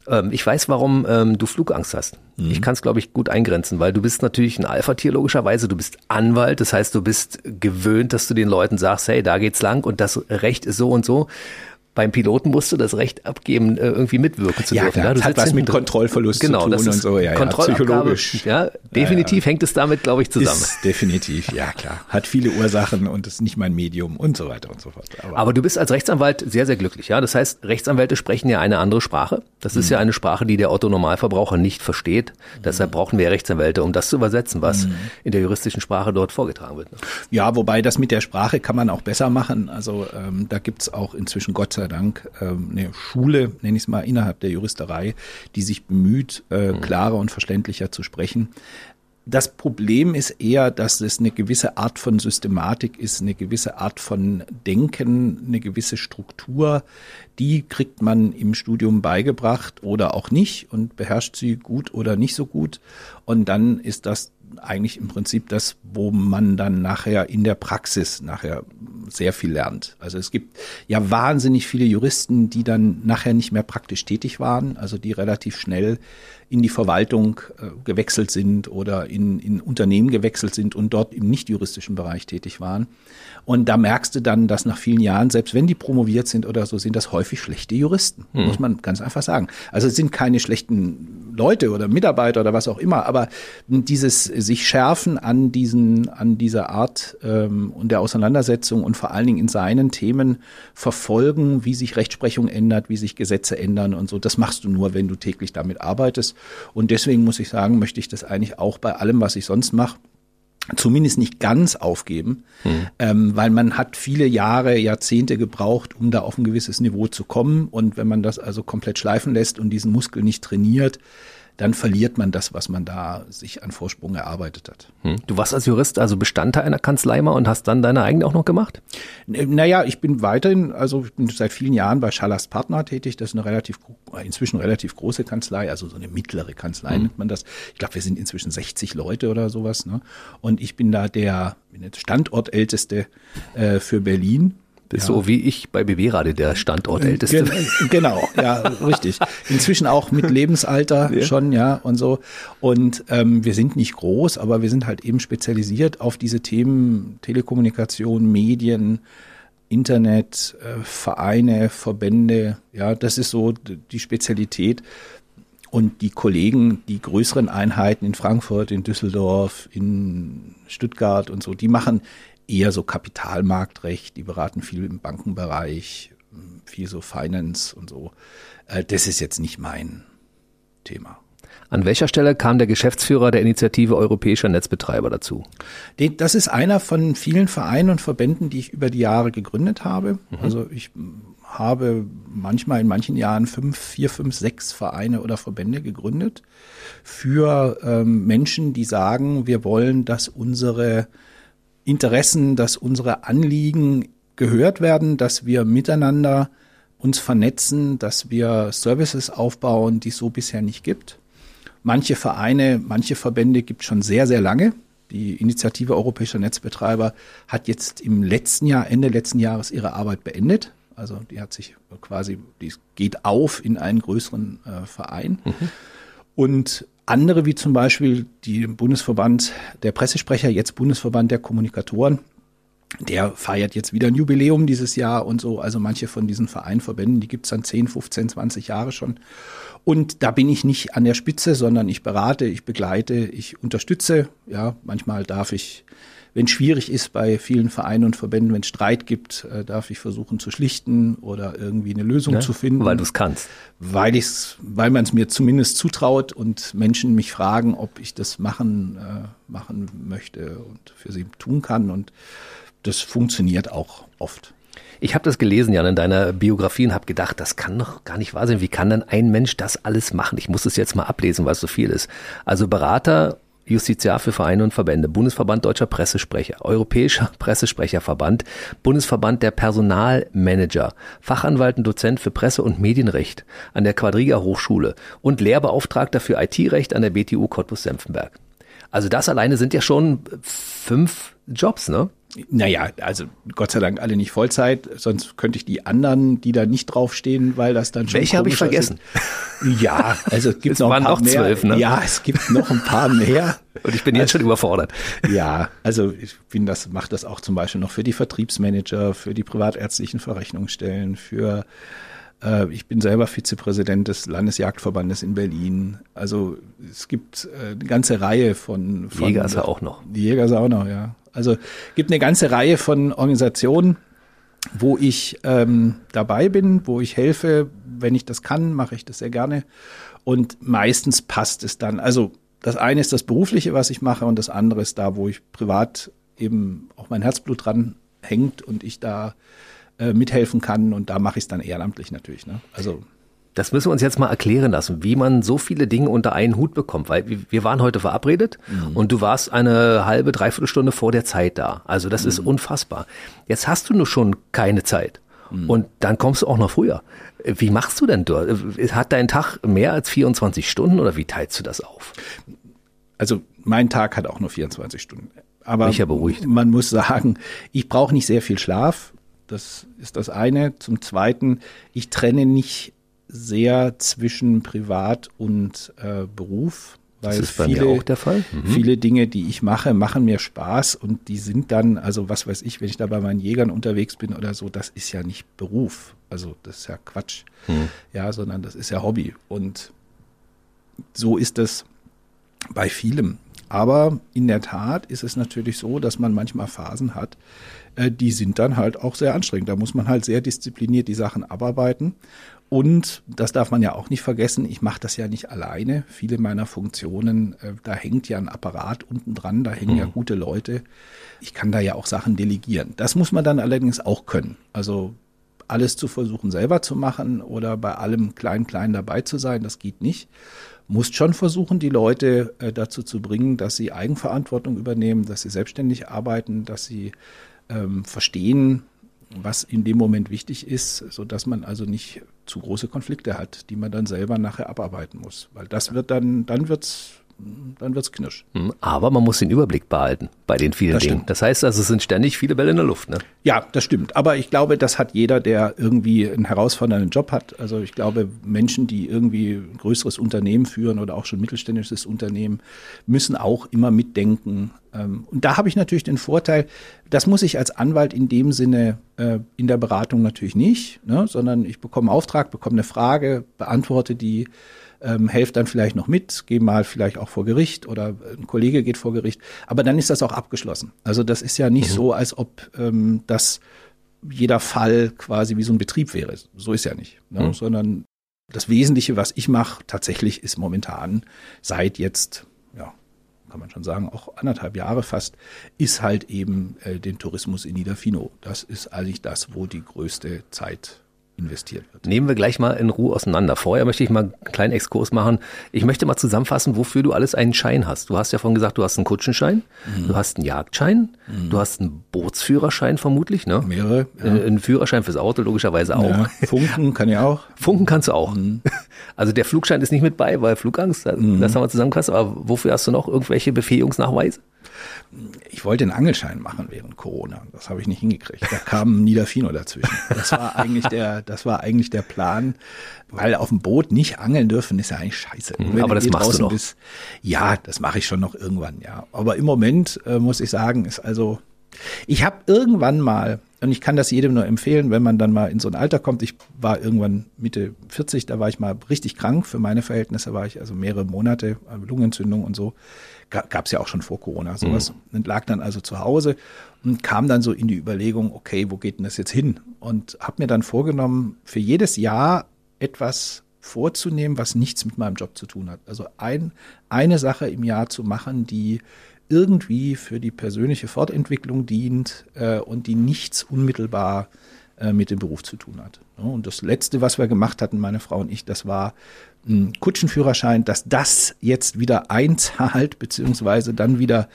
Ähm, ich weiß, warum ähm, du Flugangst hast. Mhm. Ich kann es, glaube ich, gut eingrenzen, weil du bist natürlich ein Alpha-Tier logischerweise. Du bist Anwalt, das heißt, du bist gewöhnt, dass du den Leuten sagst, hey, da geht's lang und das Recht ist so und so beim Piloten musst du das Recht abgeben, äh, irgendwie mitwirken zu ja, dürfen. Ja, das hat was mit Kontrollverlust genau, zu tun und so. Ja, ja, psychologisch. Ja, definitiv ja, hängt es damit, glaube ich, zusammen. Ist definitiv, ja klar. Hat viele Ursachen und ist nicht mein Medium und so weiter und so fort. Aber, Aber, du bist als Rechtsanwalt sehr, sehr glücklich. Ja, das heißt, Rechtsanwälte sprechen ja eine andere Sprache. Das ist mhm. ja eine Sprache, die der Otto Normalverbraucher nicht versteht. Mhm. Deshalb brauchen wir Rechtsanwälte, um das zu übersetzen, was mhm. in der juristischen Sprache dort vorgetragen wird. Ne? Ja, wobei das mit der Sprache kann man auch besser machen. Also ähm, da gibt's auch inzwischen Gott sei Dank ähm, eine Schule, nenne ich es mal, innerhalb der Juristerei, die sich bemüht, äh, mhm. klarer und verständlicher zu sprechen. Das Problem ist eher, dass es eine gewisse Art von Systematik ist, eine gewisse Art von Denken, eine gewisse Struktur. Die kriegt man im Studium beigebracht oder auch nicht und beherrscht sie gut oder nicht so gut. Und dann ist das eigentlich im Prinzip das, wo man dann nachher in der Praxis nachher sehr viel lernt. Also es gibt ja wahnsinnig viele Juristen, die dann nachher nicht mehr praktisch tätig waren, also die relativ schnell in die Verwaltung äh, gewechselt sind oder in, in Unternehmen gewechselt sind und dort im nicht juristischen Bereich tätig waren. Und da merkst du dann, dass nach vielen Jahren, selbst wenn die promoviert sind oder so, sind das häufig schlechte Juristen, hm. muss man ganz einfach sagen. Also es sind keine schlechten Leute oder Mitarbeiter oder was auch immer, aber dieses sich schärfen an diesen, an dieser Art ähm, und der Auseinandersetzung und vor allen Dingen in seinen Themen verfolgen, wie sich Rechtsprechung ändert, wie sich Gesetze ändern und so, das machst du nur, wenn du täglich damit arbeitest. Und deswegen muss ich sagen, möchte ich das eigentlich auch bei allem, was ich sonst mache, zumindest nicht ganz aufgeben, mhm. ähm, weil man hat viele Jahre, Jahrzehnte gebraucht, um da auf ein gewisses Niveau zu kommen. Und wenn man das also komplett schleifen lässt und diesen Muskel nicht trainiert, dann verliert man das, was man da sich an Vorsprung erarbeitet hat. Hm. Du warst als Jurist also Bestandteil einer Kanzlei mal und hast dann deine eigene auch noch gemacht? Naja, ich bin weiterhin, also ich bin seit vielen Jahren bei Schallers Partner tätig. Das ist eine relativ, inzwischen relativ große Kanzlei, also so eine mittlere Kanzlei hm. nennt man das. Ich glaube, wir sind inzwischen 60 Leute oder sowas. Ne? Und ich bin da der Standortälteste äh, für Berlin das ist ja. so wie ich bei BB Radio, der Standortälteste. Genau, ja, richtig. Inzwischen auch mit Lebensalter ja. schon, ja, und so. Und ähm, wir sind nicht groß, aber wir sind halt eben spezialisiert auf diese Themen Telekommunikation, Medien, Internet, äh, Vereine, Verbände. Ja, das ist so die Spezialität. Und die Kollegen, die größeren Einheiten in Frankfurt, in Düsseldorf, in Stuttgart und so, die machen eher so Kapitalmarktrecht, die beraten viel im Bankenbereich, viel so Finance und so. Äh, das ist jetzt nicht mein Thema. An welcher Stelle kam der Geschäftsführer der Initiative Europäischer Netzbetreiber dazu? Das ist einer von vielen Vereinen und Verbänden, die ich über die Jahre gegründet habe. Mhm. Also ich habe manchmal in manchen Jahren fünf, vier, fünf, sechs Vereine oder Verbände gegründet für ähm, Menschen, die sagen, wir wollen, dass unsere Interessen, dass unsere Anliegen gehört werden, dass wir miteinander uns vernetzen, dass wir Services aufbauen, die es so bisher nicht gibt. Manche Vereine, manche Verbände gibt schon sehr, sehr lange. die Initiative Europäischer Netzbetreiber, hat jetzt im letzten Jahr, Ende letzten Jahres ihre Arbeit beendet. Also die hat sich quasi, die geht auf in einen größeren äh, Verein. Mhm. Und andere, wie zum Beispiel die Bundesverband der Pressesprecher, jetzt Bundesverband der Kommunikatoren, der feiert jetzt wieder ein Jubiläum dieses Jahr und so. Also manche von diesen Vereinverbänden, die gibt's dann 10, 15, 20 Jahre schon. Und da bin ich nicht an der Spitze, sondern ich berate, ich begleite, ich unterstütze. Ja, manchmal darf ich, wenn es schwierig ist bei vielen Vereinen und Verbänden, wenn es Streit gibt, äh, darf ich versuchen zu schlichten oder irgendwie eine Lösung ja, zu finden. Weil du es kannst. Weil ich's, weil man es mir zumindest zutraut und Menschen mich fragen, ob ich das machen, äh, machen möchte und für sie tun kann. Und das funktioniert auch oft. Ich habe das gelesen, Jan, in deiner Biografie und habe gedacht, das kann doch gar nicht wahr sein. Wie kann denn ein Mensch das alles machen? Ich muss es jetzt mal ablesen, weil es so viel ist. Also Berater, Justiziar für Vereine und Verbände, Bundesverband Deutscher Pressesprecher, Europäischer Pressesprecherverband, Bundesverband der Personalmanager, Fachanwalt und Dozent für Presse- und Medienrecht an der Quadriga Hochschule und Lehrbeauftragter für IT-Recht an der BTU Cottbus-Senftenberg. Also das alleine sind ja schon fünf Jobs, ne? Naja, also Gott sei Dank alle nicht Vollzeit, sonst könnte ich die anderen, die da nicht draufstehen, weil das dann schon. Welche habe ich vergessen? Ist. Ja, also es gibt es noch waren ein paar noch zwölf, mehr. Ne? Ja, es gibt noch ein paar mehr. Und ich bin jetzt also, schon überfordert. Ja, also ich bin das, mache das auch zum Beispiel noch für die Vertriebsmanager, für die privatärztlichen Verrechnungsstellen, für äh, ich bin selber Vizepräsident des Landesjagdverbandes in Berlin. Also es gibt äh, eine ganze Reihe von, von Jäger ist ja auch noch. Die Jäger ist auch noch, ja. Also gibt eine ganze Reihe von Organisationen, wo ich ähm, dabei bin, wo ich helfe. Wenn ich das kann, mache ich das sehr gerne. Und meistens passt es dann. Also das eine ist das Berufliche, was ich mache, und das andere ist da, wo ich privat eben auch mein Herzblut dran hängt und ich da äh, mithelfen kann. Und da mache ich es dann ehrenamtlich natürlich. Ne? Also das müssen wir uns jetzt mal erklären lassen, wie man so viele Dinge unter einen Hut bekommt, weil wir waren heute verabredet mhm. und du warst eine halbe, dreiviertel Stunde vor der Zeit da. Also das mhm. ist unfassbar. Jetzt hast du nur schon keine Zeit mhm. und dann kommst du auch noch früher. Wie machst du denn dort? Hat dein Tag mehr als 24 Stunden oder wie teilst du das auf? Also mein Tag hat auch nur 24 Stunden. Aber ja beruhigt. man muss sagen, ich brauche nicht sehr viel Schlaf. Das ist das eine. Zum Zweiten, ich trenne nicht sehr zwischen Privat und äh, Beruf. Weil das ist bei viele, mir auch der Fall. Mhm. Viele Dinge, die ich mache, machen mir Spaß und die sind dann, also was weiß ich, wenn ich da bei meinen Jägern unterwegs bin oder so, das ist ja nicht Beruf. Also das ist ja Quatsch. Mhm. Ja, sondern das ist ja Hobby. Und so ist es bei vielem. Aber in der Tat ist es natürlich so, dass man manchmal Phasen hat, äh, die sind dann halt auch sehr anstrengend. Da muss man halt sehr diszipliniert die Sachen abarbeiten. Und das darf man ja auch nicht vergessen, ich mache das ja nicht alleine. Viele meiner Funktionen, äh, da hängt ja ein Apparat unten dran, da hängen mhm. ja gute Leute. Ich kann da ja auch Sachen delegieren. Das muss man dann allerdings auch können. Also alles zu versuchen selber zu machen oder bei allem klein klein dabei zu sein, das geht nicht. Muss schon versuchen, die Leute äh, dazu zu bringen, dass sie Eigenverantwortung übernehmen, dass sie selbstständig arbeiten, dass sie ähm, verstehen, was in dem Moment wichtig ist, so dass man also nicht zu große Konflikte hat, die man dann selber nachher abarbeiten muss. Weil das wird dann, dann wird's dann wird's knirsch. Hm, aber man muss den Überblick behalten bei den vielen das Dingen. Stimmt. Das heißt also, es sind ständig viele Bälle in der Luft. Ne? Ja, das stimmt. Aber ich glaube, das hat jeder, der irgendwie einen herausfordernden Job hat. Also ich glaube, Menschen, die irgendwie ein größeres Unternehmen führen oder auch schon mittelständisches Unternehmen, müssen auch immer mitdenken. Ähm, und da habe ich natürlich den Vorteil, das muss ich als Anwalt in dem Sinne äh, in der Beratung natürlich nicht, ne, sondern ich bekomme einen Auftrag, bekomme eine Frage, beantworte die ähm, helft dann vielleicht noch mit, geh mal vielleicht auch vor Gericht oder ein Kollege geht vor Gericht. Aber dann ist das auch abgeschlossen. Also das ist ja nicht mhm. so, als ob ähm, das jeder Fall quasi wie so ein Betrieb wäre. So ist ja nicht. Ne? Mhm. Sondern das Wesentliche, was ich mache, tatsächlich ist momentan seit jetzt, ja, kann man schon sagen, auch anderthalb Jahre fast, ist halt eben äh, den Tourismus in Niederfino. Das ist eigentlich das, wo die größte Zeit investiert wird. Nehmen wir gleich mal in Ruhe auseinander. Vorher möchte ich mal einen kleinen Exkurs machen. Ich möchte mal zusammenfassen, wofür du alles einen Schein hast. Du hast ja vorhin gesagt, du hast einen Kutschenschein, mhm. du hast einen Jagdschein, mhm. du hast einen Bootsführerschein vermutlich, ne? Mehrere. Ja. Einen Führerschein fürs Auto logischerweise auch. Ja, Funken kann ich auch. Funken kannst du auch. Mhm. Also der Flugschein ist nicht mit bei, weil Flugangst, das mhm. haben wir zusammengefasst. Aber wofür hast du noch irgendwelche Befähigungsnachweise? Ich wollte einen Angelschein machen während Corona. Das habe ich nicht hingekriegt. Da kam Niederfino dazwischen. Das war eigentlich der, das war eigentlich der Plan, weil auf dem Boot nicht angeln dürfen, ist ja eigentlich scheiße. Mhm, aber das machst du noch. Bist, ja, das mache ich schon noch irgendwann, ja. Aber im Moment äh, muss ich sagen, ist also ich habe irgendwann mal, und ich kann das jedem nur empfehlen, wenn man dann mal in so ein Alter kommt, ich war irgendwann Mitte 40, da war ich mal richtig krank, für meine Verhältnisse war ich also mehrere Monate, äh, Lungenentzündung und so, gab es ja auch schon vor Corona sowas, mhm. und lag dann also zu Hause und kam dann so in die Überlegung, okay, wo geht denn das jetzt hin? Und habe mir dann vorgenommen, für jedes Jahr etwas vorzunehmen, was nichts mit meinem Job zu tun hat. Also ein, eine Sache im Jahr zu machen, die irgendwie für die persönliche Fortentwicklung dient äh, und die nichts unmittelbar mit dem Beruf zu tun hat. Und das Letzte, was wir gemacht hatten, meine Frau und ich, das war ein Kutschenführerschein, dass das jetzt wieder einzahlt, beziehungsweise dann wieder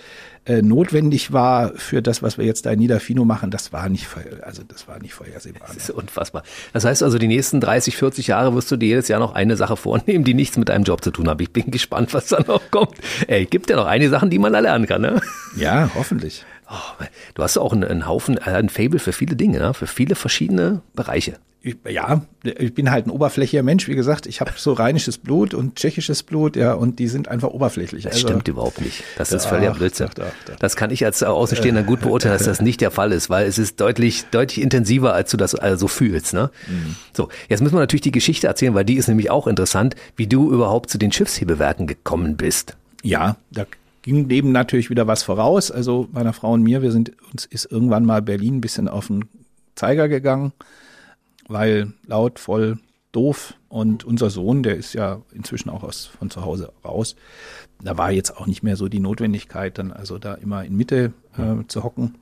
äh, notwendig war für das, was wir jetzt da in Niederfino machen, das war nicht, also das war nicht vorhersehbar. Das ist unfassbar. Das heißt also, die nächsten 30, 40 Jahre wirst du dir jedes Jahr noch eine Sache vornehmen, die nichts mit deinem Job zu tun hat. Ich bin gespannt, was da noch kommt. Ey, gibt ja noch einige Sachen, die man da lernen kann, ne? Ja, hoffentlich. Oh, du hast auch einen, einen Haufen, äh, ein Fable für viele Dinge, ne? für viele verschiedene Bereiche ich, ja, ich bin halt ein oberflächlicher Mensch, wie gesagt. Ich habe so rheinisches Blut und tschechisches Blut, ja, und die sind einfach oberflächlich. Das also, stimmt überhaupt nicht. Das ist völlig Blödsinn. Das kann ich als Außenstehender gut beurteilen, dass das nicht der Fall ist, weil es ist deutlich, deutlich intensiver, als du das also fühlst. Ne? Mhm. So, jetzt müssen wir natürlich die Geschichte erzählen, weil die ist nämlich auch interessant, wie du überhaupt zu den Schiffshebewerken gekommen bist. Ja, da ging neben natürlich wieder was voraus. Also meiner Frau und mir, wir sind uns ist irgendwann mal Berlin ein bisschen auf den Zeiger gegangen weil laut, voll, doof. Und unser Sohn, der ist ja inzwischen auch aus, von zu Hause raus. Da war jetzt auch nicht mehr so die Notwendigkeit, dann also da immer in Mitte äh, zu hocken.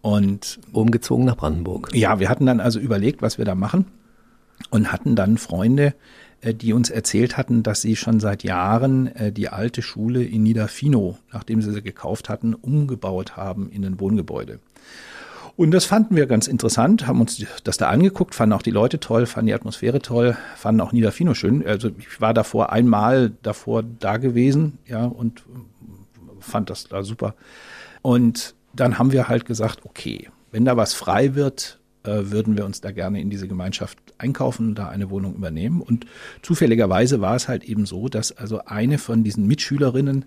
Und umgezogen nach Brandenburg. Ja, wir hatten dann also überlegt, was wir da machen und hatten dann Freunde, die uns erzählt hatten, dass sie schon seit Jahren äh, die alte Schule in Niederfino, nachdem sie sie gekauft hatten, umgebaut haben in ein Wohngebäude. Und das fanden wir ganz interessant, haben uns das da angeguckt, fanden auch die Leute toll, fanden die Atmosphäre toll, fanden auch Niederfino schön. Also ich war davor einmal davor da gewesen, ja, und fand das da super. Und dann haben wir halt gesagt, okay, wenn da was frei wird, äh, würden wir uns da gerne in diese Gemeinschaft einkaufen, da eine Wohnung übernehmen. Und zufälligerweise war es halt eben so, dass also eine von diesen Mitschülerinnen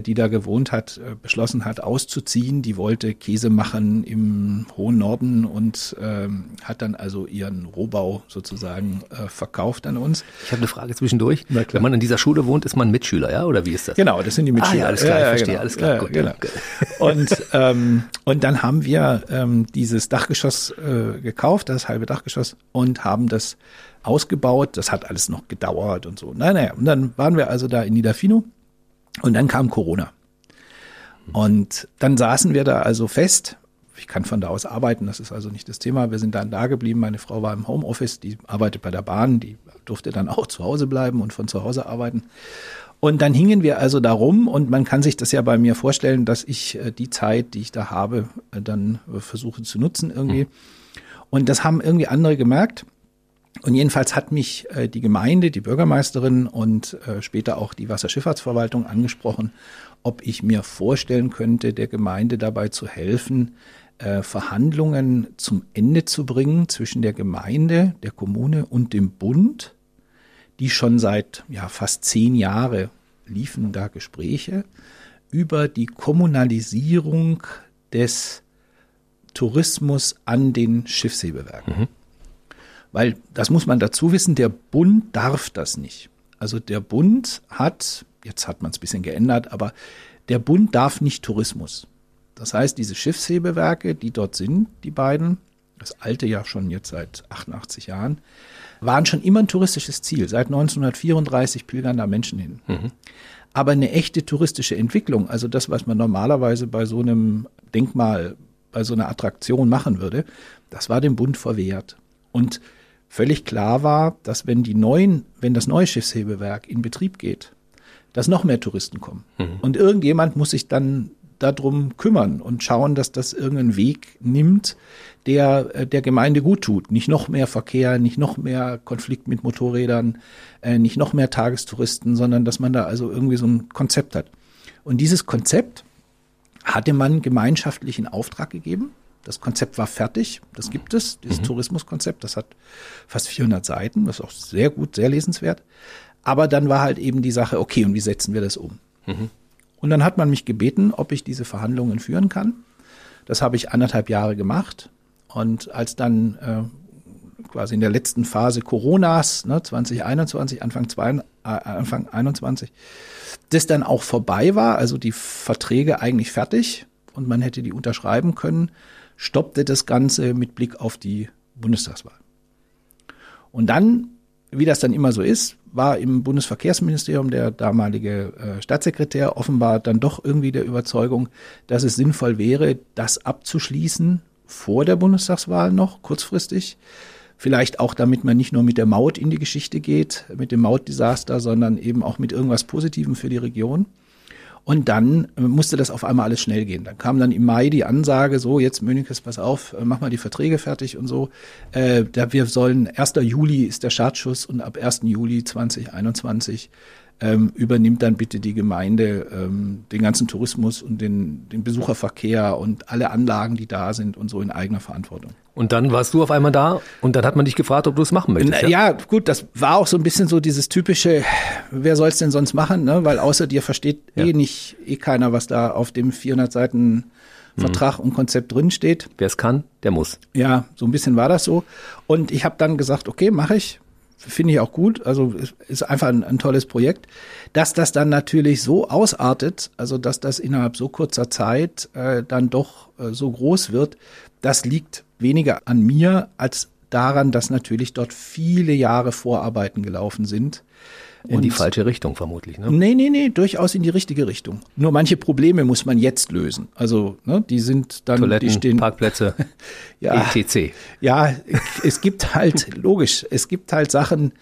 die da gewohnt hat, äh, beschlossen hat, auszuziehen. Die wollte Käse machen im hohen Norden und ähm, hat dann also ihren Rohbau sozusagen äh, verkauft an uns. Ich habe eine Frage zwischendurch. Wenn man in dieser Schule wohnt, ist man Mitschüler, ja? Oder wie ist das? Genau, das sind die Mitschüler. Ah, ja, alles klar, ja, ich verstehe, genau. alles klar. Ja, gut, genau. Und, ähm, und dann haben wir ähm, dieses Dachgeschoss äh, gekauft, das halbe Dachgeschoss, und haben das ausgebaut. Das hat alles noch gedauert und so. Naja, naja. Und dann waren wir also da in Niederfino und dann kam Corona. Und dann saßen wir da also fest. Ich kann von da aus arbeiten, das ist also nicht das Thema. Wir sind dann da geblieben. Meine Frau war im Homeoffice, die arbeitet bei der Bahn, die durfte dann auch zu Hause bleiben und von zu Hause arbeiten. Und dann hingen wir also da rum und man kann sich das ja bei mir vorstellen, dass ich äh, die Zeit, die ich da habe, äh, dann versuche zu nutzen irgendwie. Und das haben irgendwie andere gemerkt. Und jedenfalls hat mich äh, die Gemeinde, die Bürgermeisterin und äh, später auch die Wasserschifffahrtsverwaltung angesprochen, ob ich mir vorstellen könnte, der Gemeinde dabei zu helfen, äh, Verhandlungen zum Ende zu bringen zwischen der Gemeinde, der Kommune und dem Bund, die schon seit ja, fast zehn Jahren liefen da Gespräche über die Kommunalisierung des Tourismus an den Schiffshebewerken. Mhm. Weil, das muss man dazu wissen, der Bund darf das nicht. Also der Bund hat, jetzt hat man es ein bisschen geändert, aber der Bund darf nicht Tourismus. Das heißt, diese Schiffshebewerke, die dort sind, die beiden, das alte ja schon jetzt seit 88 Jahren, waren schon immer ein touristisches Ziel. Seit 1934 pilgern da Menschen hin. Mhm. Aber eine echte touristische Entwicklung, also das, was man normalerweise bei so einem Denkmal, bei so einer Attraktion machen würde, das war dem Bund verwehrt. Und völlig klar war, dass wenn die neuen, wenn das neue Schiffshebewerk in Betrieb geht, dass noch mehr Touristen kommen. Mhm. Und irgendjemand muss sich dann darum kümmern und schauen, dass das irgendeinen Weg nimmt, der äh, der Gemeinde gut tut. Nicht noch mehr Verkehr, nicht noch mehr Konflikt mit Motorrädern, äh, nicht noch mehr Tagestouristen, sondern dass man da also irgendwie so ein Konzept hat. Und dieses Konzept hatte man gemeinschaftlichen Auftrag gegeben. Das Konzept war fertig, das gibt es, dieses mhm. Tourismuskonzept, das hat fast 400 Seiten, das ist auch sehr gut, sehr lesenswert. Aber dann war halt eben die Sache, okay, und wie setzen wir das um? Mhm. Und dann hat man mich gebeten, ob ich diese Verhandlungen führen kann. Das habe ich anderthalb Jahre gemacht. Und als dann äh, quasi in der letzten Phase Coronas, ne, 2021, Anfang, zwei, äh, Anfang 21, das dann auch vorbei war, also die Verträge eigentlich fertig und man hätte die unterschreiben können, stoppte das Ganze mit Blick auf die Bundestagswahl. Und dann, wie das dann immer so ist, war im Bundesverkehrsministerium der damalige äh, Staatssekretär offenbar dann doch irgendwie der Überzeugung, dass es sinnvoll wäre, das abzuschließen vor der Bundestagswahl noch, kurzfristig. Vielleicht auch, damit man nicht nur mit der Maut in die Geschichte geht, mit dem Mautdesaster, sondern eben auch mit irgendwas Positivem für die Region. Und dann äh, musste das auf einmal alles schnell gehen. Dann kam dann im Mai die Ansage, so jetzt Mönches, pass auf, äh, mach mal die Verträge fertig und so. Äh, wir sollen, 1. Juli ist der Startschuss und ab 1. Juli 2021 ähm, übernimmt dann bitte die Gemeinde ähm, den ganzen Tourismus und den, den Besucherverkehr und alle Anlagen, die da sind und so in eigener Verantwortung. Und dann warst du auf einmal da und dann hat man dich gefragt, ob du es machen möchtest. Ja? ja, gut, das war auch so ein bisschen so dieses typische, wer soll es denn sonst machen, ne? weil außer dir versteht ja. eh nicht, eh keiner, was da auf dem 400 Seiten Vertrag mhm. und Konzept drinsteht. Wer es kann, der muss. Ja, so ein bisschen war das so. Und ich habe dann gesagt, okay, mache ich finde ich auch gut. Also ist einfach ein, ein, tolles Projekt. Dass das dann natürlich so ausartet, also dass das innerhalb so kurzer Zeit äh, dann doch äh, so groß wird, das liegt weniger an mir als daran, dass natürlich dort viele Jahre Vorarbeiten gelaufen sind. In die falsche Richtung vermutlich, ne? Nee, nee, nee, durchaus in die richtige Richtung. Nur manche Probleme muss man jetzt lösen. Also, ne, die sind dann, Toiletten, die stehen. Parkplätze, ja, etc. Ja, es gibt halt, logisch, es gibt halt Sachen,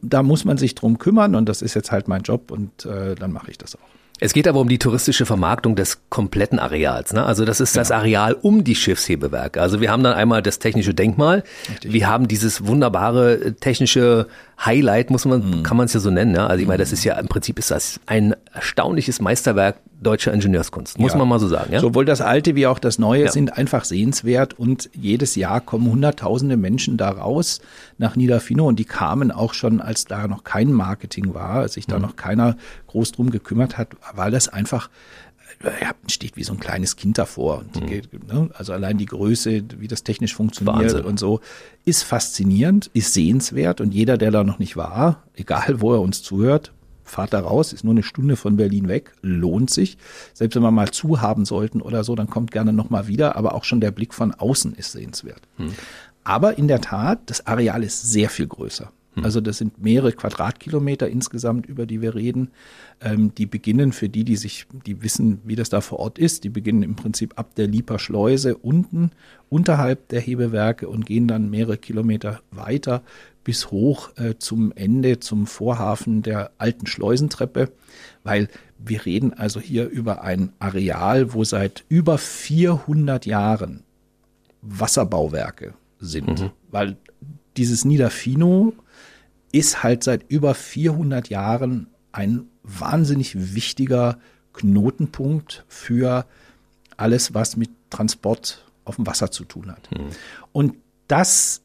da muss man sich drum kümmern und das ist jetzt halt mein Job und äh, dann mache ich das auch. Es geht aber um die touristische Vermarktung des kompletten Areals. Ne? Also das ist genau. das Areal um die Schiffshebewerke. Also wir haben dann einmal das technische Denkmal. Richtig. Wir haben dieses wunderbare äh, technische Highlight, muss man, mhm. kann man es ja so nennen. Ne? Also ich meine, das ist ja im Prinzip ist das ein erstaunliches Meisterwerk deutscher Ingenieurskunst, muss ja. man mal so sagen. Ja? Sowohl das alte wie auch das neue ja. sind einfach sehenswert und jedes Jahr kommen hunderttausende Menschen da raus nach Niederfino und die kamen auch schon, als da noch kein Marketing war, als sich da mhm. noch keiner groß drum gekümmert hat, weil das einfach ja, steht wie so ein kleines Kind davor. Und, mhm. ne, also allein die Größe, wie das technisch funktioniert Wahnsinn. und so, ist faszinierend, ist sehenswert. Und jeder, der da noch nicht war, egal wo er uns zuhört, fahrt da raus, ist nur eine Stunde von Berlin weg, lohnt sich. Selbst wenn wir mal zu haben sollten oder so, dann kommt gerne nochmal wieder. Aber auch schon der Blick von außen ist sehenswert. Mhm. Aber in der Tat, das Areal ist sehr viel größer. Hm. Also das sind mehrere Quadratkilometer insgesamt, über die wir reden. Ähm, die beginnen für die, die sich, die wissen, wie das da vor Ort ist, die beginnen im Prinzip ab der Lieper Schleuse unten, unterhalb der Hebewerke und gehen dann mehrere Kilometer weiter bis hoch äh, zum Ende, zum Vorhafen der alten Schleusentreppe, weil wir reden also hier über ein Areal, wo seit über 400 Jahren Wasserbauwerke sind, mhm. weil dieses Niederfino ist halt seit über 400 Jahren ein wahnsinnig wichtiger Knotenpunkt für alles, was mit Transport auf dem Wasser zu tun hat. Mhm. Und das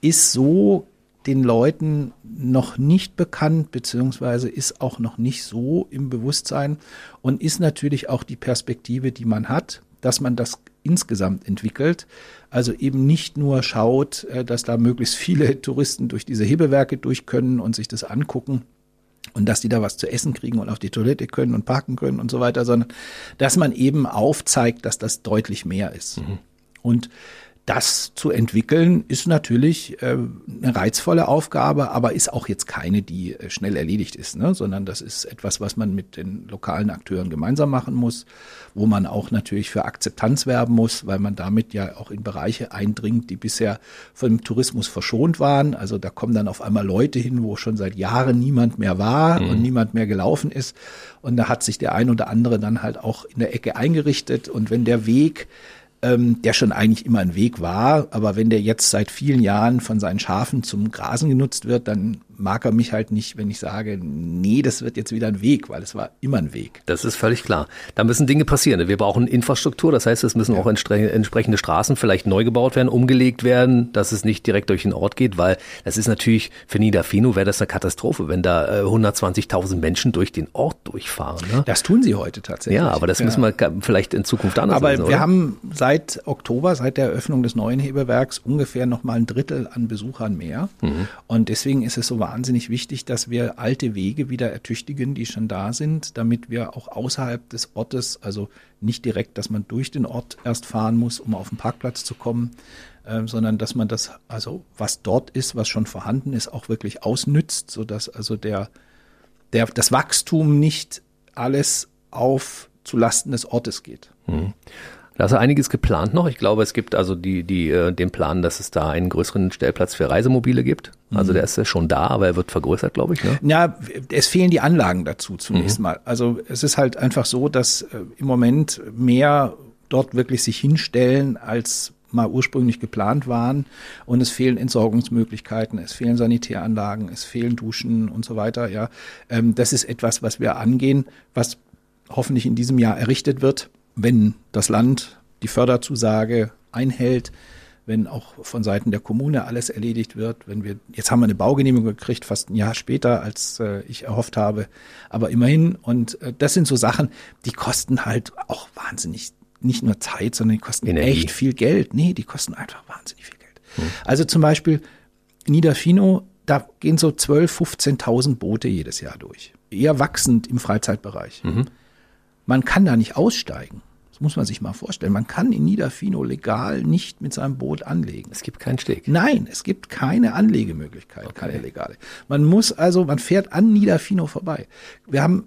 ist so den Leuten noch nicht bekannt, beziehungsweise ist auch noch nicht so im Bewusstsein und ist natürlich auch die Perspektive, die man hat, dass man das insgesamt entwickelt. Also eben nicht nur schaut, äh, dass da möglichst viele Touristen durch diese Hebewerke durch können und sich das angucken und dass die da was zu essen kriegen und auf die Toilette können und parken können und so weiter, sondern dass man eben aufzeigt, dass das deutlich mehr ist. Mhm. Und das zu entwickeln ist natürlich äh, eine reizvolle Aufgabe, aber ist auch jetzt keine, die äh, schnell erledigt ist, ne? sondern das ist etwas, was man mit den lokalen Akteuren gemeinsam machen muss, wo man auch natürlich für Akzeptanz werben muss, weil man damit ja auch in Bereiche eindringt, die bisher vom Tourismus verschont waren. Also da kommen dann auf einmal Leute hin, wo schon seit Jahren niemand mehr war mhm. und niemand mehr gelaufen ist. Und da hat sich der ein oder andere dann halt auch in der Ecke eingerichtet. Und wenn der Weg ähm, der schon eigentlich immer ein Weg war. Aber wenn der jetzt seit vielen Jahren von seinen Schafen zum Grasen genutzt wird, dann mag er mich halt nicht, wenn ich sage, nee, das wird jetzt wieder ein Weg, weil es war immer ein Weg. Das ist völlig klar. Da müssen Dinge passieren. Wir brauchen Infrastruktur, das heißt, es müssen ja. auch entsprechende Straßen vielleicht neu gebaut werden, umgelegt werden, dass es nicht direkt durch den Ort geht, weil das ist natürlich für Niederfino wäre das eine Katastrophe, wenn da 120.000 äh, Menschen durch den Ort durchfahren. Ne? Das tun sie heute tatsächlich. Ja, aber das ja. müssen wir vielleicht in Zukunft anders Aber lösen, wir haben seit Oktober, seit der Eröffnung des neuen Hebewerks ungefähr noch mal ein Drittel an Besuchern mehr. Mhm. Und deswegen ist es so wahnsinnig wichtig, dass wir alte Wege wieder ertüchtigen, die schon da sind, damit wir auch außerhalb des Ortes, also nicht direkt, dass man durch den Ort erst fahren muss, um auf den Parkplatz zu kommen, äh, sondern dass man das, also was dort ist, was schon vorhanden ist, auch wirklich ausnützt, sodass also der, der, das Wachstum nicht alles auf zulasten des Ortes geht. Mhm. Da ist einiges geplant noch. Ich glaube, es gibt also die, die, äh, den Plan, dass es da einen größeren Stellplatz für Reisemobile gibt. Also mhm. der ist ja schon da, aber er wird vergrößert, glaube ich. Ne? Ja, es fehlen die Anlagen dazu zunächst mhm. mal. Also es ist halt einfach so, dass äh, im Moment mehr dort wirklich sich hinstellen, als mal ursprünglich geplant waren. Und es fehlen Entsorgungsmöglichkeiten, es fehlen Sanitäranlagen, es fehlen Duschen und so weiter. Ja, ähm, das ist etwas, was wir angehen, was hoffentlich in diesem Jahr errichtet wird wenn das Land die Förderzusage einhält, wenn auch von Seiten der Kommune alles erledigt wird, wenn wir, jetzt haben wir eine Baugenehmigung gekriegt, fast ein Jahr später, als äh, ich erhofft habe, aber immerhin. Und äh, das sind so Sachen, die kosten halt auch wahnsinnig, nicht nur Zeit, sondern die kosten Energie. echt viel Geld. Nee, die kosten einfach wahnsinnig viel Geld. Hm. Also zum Beispiel Niederfino, da gehen so 12.000, 15.000 Boote jedes Jahr durch. Eher wachsend im Freizeitbereich. Mhm. Man kann da nicht aussteigen. Das muss man sich mal vorstellen. Man kann in Niederfino legal nicht mit seinem Boot anlegen. Es gibt keinen Steg. Nein, es gibt keine Anlegemöglichkeit, okay. keine legale. Man muss also, man fährt an Niederfino vorbei. Wir haben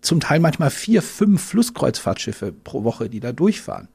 zum Teil manchmal vier, fünf Flusskreuzfahrtschiffe pro Woche, die da durchfahren.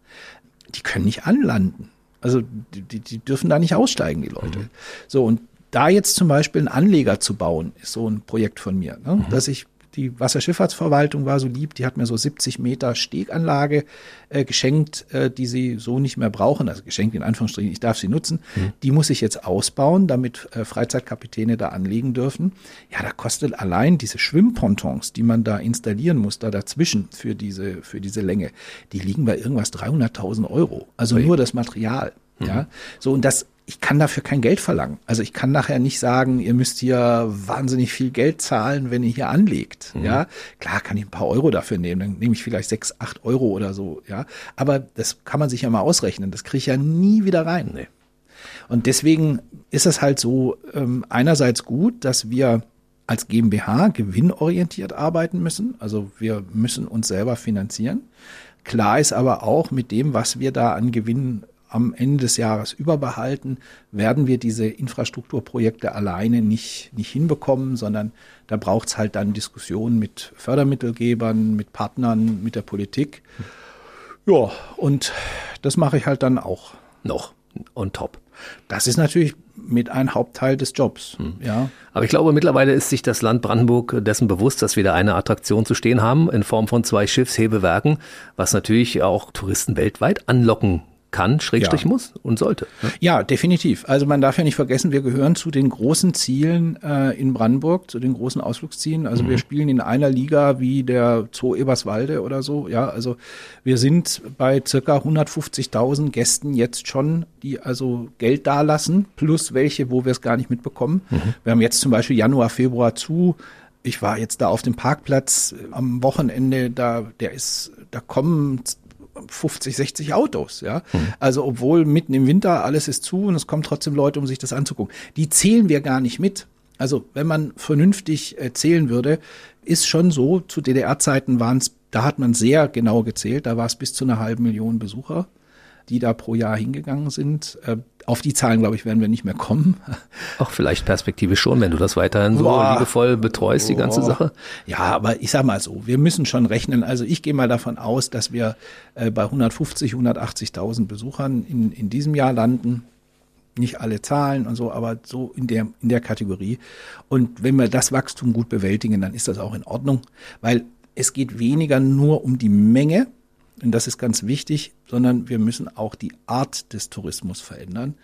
Die können nicht anlanden. Also die, die, die dürfen da nicht aussteigen, die Leute. Mhm. So, und da jetzt zum Beispiel einen Anleger zu bauen, ist so ein Projekt von mir, ne? Mhm. dass ich die Wasserschifffahrtsverwaltung war so lieb, die hat mir so 70 Meter Steganlage äh, geschenkt, äh, die sie so nicht mehr brauchen, also geschenkt in Anführungsstrichen, ich darf sie nutzen. Mhm. Die muss ich jetzt ausbauen, damit äh, Freizeitkapitäne da anlegen dürfen. Ja, da kostet allein diese Schwimmpontons, die man da installieren muss, da dazwischen für diese, für diese Länge, die liegen bei irgendwas 300.000 Euro. Also okay. nur das Material. Mhm. Ja, so und das ich kann dafür kein Geld verlangen. Also ich kann nachher nicht sagen, ihr müsst hier wahnsinnig viel Geld zahlen, wenn ihr hier anlegt. Mhm. Ja, klar kann ich ein paar Euro dafür nehmen, dann nehme ich vielleicht sechs, acht Euro oder so. Ja, aber das kann man sich ja mal ausrechnen. Das kriege ich ja nie wieder rein. Nee. Und deswegen ist es halt so ähm, einerseits gut, dass wir als GmbH gewinnorientiert arbeiten müssen. Also wir müssen uns selber finanzieren. Klar ist aber auch mit dem, was wir da an Gewinn am Ende des Jahres überbehalten, werden wir diese Infrastrukturprojekte alleine nicht, nicht hinbekommen, sondern da braucht es halt dann Diskussionen mit Fördermittelgebern, mit Partnern, mit der Politik. Ja, und das mache ich halt dann auch. Noch on top. Das ist natürlich mit ein Hauptteil des Jobs. Hm. Ja. Aber ich glaube, mittlerweile ist sich das Land Brandenburg dessen bewusst, dass wir da eine Attraktion zu stehen haben in Form von zwei Schiffshebewerken, was natürlich auch Touristen weltweit anlocken kann, Schrägstrich ja. muss und sollte. Ne? Ja, definitiv. Also man darf ja nicht vergessen, wir gehören zu den großen Zielen äh, in Brandenburg, zu den großen Ausflugszielen. Also mhm. wir spielen in einer Liga wie der Zoo Eberswalde oder so. Ja, also wir sind bei circa 150.000 Gästen jetzt schon, die also Geld dalassen, plus welche, wo wir es gar nicht mitbekommen. Mhm. Wir haben jetzt zum Beispiel Januar, Februar zu. Ich war jetzt da auf dem Parkplatz am Wochenende, da, der ist, da kommen 50, 60 Autos, ja. Mhm. Also obwohl mitten im Winter alles ist zu und es kommen trotzdem Leute, um sich das anzugucken. Die zählen wir gar nicht mit. Also wenn man vernünftig äh, zählen würde, ist schon so, zu DDR-Zeiten waren es, da hat man sehr genau gezählt, da war es bis zu einer halben Million Besucher die da pro Jahr hingegangen sind. Äh, auf die Zahlen, glaube ich, werden wir nicht mehr kommen. Auch vielleicht Perspektive schon, wenn du das weiterhin so Boah. liebevoll betreust, die ganze Sache. Ja, aber ich sag mal so, wir müssen schon rechnen. Also ich gehe mal davon aus, dass wir äh, bei 150, 180.000 Besuchern in, in diesem Jahr landen nicht alle Zahlen und so, aber so in der, in der Kategorie. Und wenn wir das Wachstum gut bewältigen, dann ist das auch in Ordnung, weil es geht weniger nur um die Menge, und das ist ganz wichtig, sondern wir müssen auch die Art des Tourismus verändern.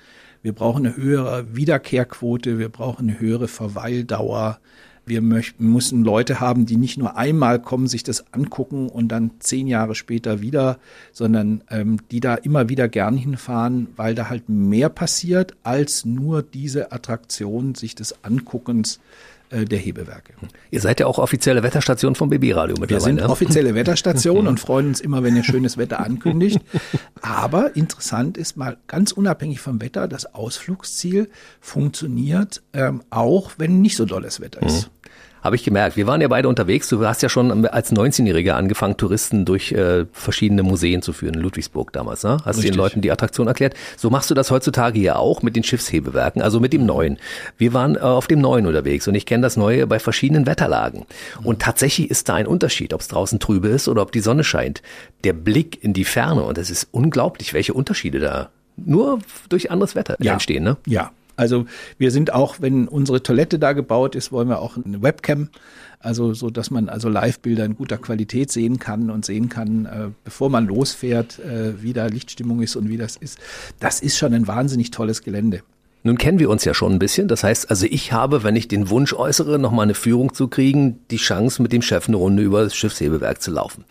Wir brauchen eine höhere Wiederkehrquote, wir brauchen eine höhere Verweildauer. Wir möchten, müssen Leute haben, die nicht nur einmal kommen, sich das angucken und dann zehn Jahre später wieder, sondern ähm, die da immer wieder gern hinfahren, weil da halt mehr passiert als nur diese Attraktion sich des Anguckens der Hebewerke. Ihr seid ja auch offizielle Wetterstation vom BB-Radio mittlerweile. Wir sind offizielle Wetterstation und freuen uns immer, wenn ihr schönes Wetter ankündigt. Aber interessant ist mal ganz unabhängig vom Wetter, das Ausflugsziel funktioniert ähm, auch, wenn nicht so dolles Wetter ist. Mhm. Habe ich gemerkt. Wir waren ja beide unterwegs. Du hast ja schon als 19-Jähriger angefangen, Touristen durch äh, verschiedene Museen zu führen, in Ludwigsburg damals. Ne? Hast Richtig. den Leuten die Attraktion erklärt. So machst du das heutzutage ja auch mit den Schiffshebewerken, also mit dem Neuen. Wir waren äh, auf dem Neuen unterwegs und ich kenne das Neue bei verschiedenen Wetterlagen. Und tatsächlich ist da ein Unterschied, ob es draußen trübe ist oder ob die Sonne scheint. Der Blick in die Ferne und es ist unglaublich, welche Unterschiede da nur durch anderes Wetter ja. entstehen. Ne? Ja, also wir sind auch, wenn unsere Toilette da gebaut ist, wollen wir auch eine Webcam, also so, dass man also Live-Bilder in guter Qualität sehen kann und sehen kann, äh, bevor man losfährt, äh, wie da Lichtstimmung ist und wie das ist. Das ist schon ein wahnsinnig tolles Gelände. Nun kennen wir uns ja schon ein bisschen. Das heißt, also ich habe, wenn ich den Wunsch äußere, nochmal eine Führung zu kriegen, die Chance, mit dem Chef eine Runde über das Schiffshebewerk zu laufen.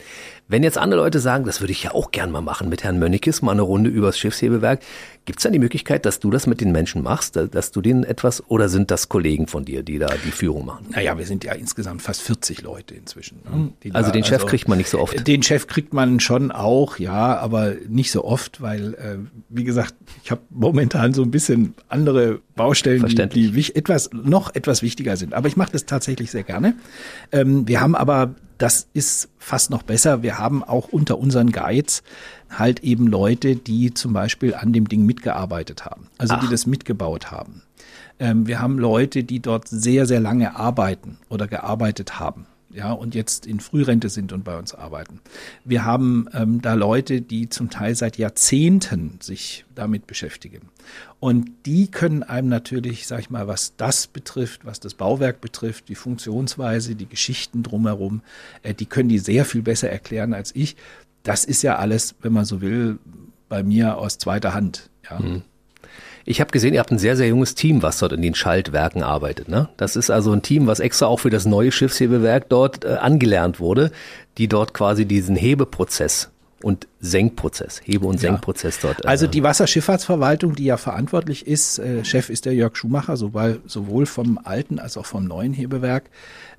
Wenn jetzt andere Leute sagen, das würde ich ja auch gern mal machen mit Herrn Mönnekes, mal eine Runde übers Schiffshebewerk, gibt es dann die Möglichkeit, dass du das mit den Menschen machst, dass du denen etwas, oder sind das Kollegen von dir, die da die Führung machen? Naja, wir sind ja insgesamt fast 40 Leute inzwischen. Ne? Also da, den Chef also, kriegt man nicht so oft. Den Chef kriegt man schon auch, ja, aber nicht so oft, weil, äh, wie gesagt, ich habe momentan so ein bisschen andere Baustellen, die, die etwas, noch etwas wichtiger sind. Aber ich mache das tatsächlich sehr gerne. Ähm, wir haben aber das ist fast noch besser. Wir haben auch unter unseren Guides halt eben Leute, die zum Beispiel an dem Ding mitgearbeitet haben, also Ach. die das mitgebaut haben. Ähm, wir haben Leute, die dort sehr, sehr lange arbeiten oder gearbeitet haben ja, und jetzt in Frührente sind und bei uns arbeiten. Wir haben ähm, da Leute, die zum Teil seit Jahrzehnten sich damit beschäftigen. Und die können einem natürlich, sag ich mal, was das betrifft, was das Bauwerk betrifft, die Funktionsweise, die Geschichten drumherum, äh, die können die sehr viel besser erklären als ich. Das ist ja alles, wenn man so will, bei mir aus zweiter Hand. Ja. Mhm. Ich habe gesehen, ihr habt ein sehr, sehr junges Team, was dort in den Schaltwerken arbeitet. Ne? Das ist also ein Team, was extra auch für das neue Schiffshebewerk dort äh, angelernt wurde, die dort quasi diesen Hebeprozess und Senkprozess, Hebe- und Senkprozess ja. dort. Äh, also die Wasserschifffahrtsverwaltung, die ja verantwortlich ist, äh, Chef ist der Jörg Schumacher, sowohl, sowohl vom alten als auch vom neuen Hebewerk,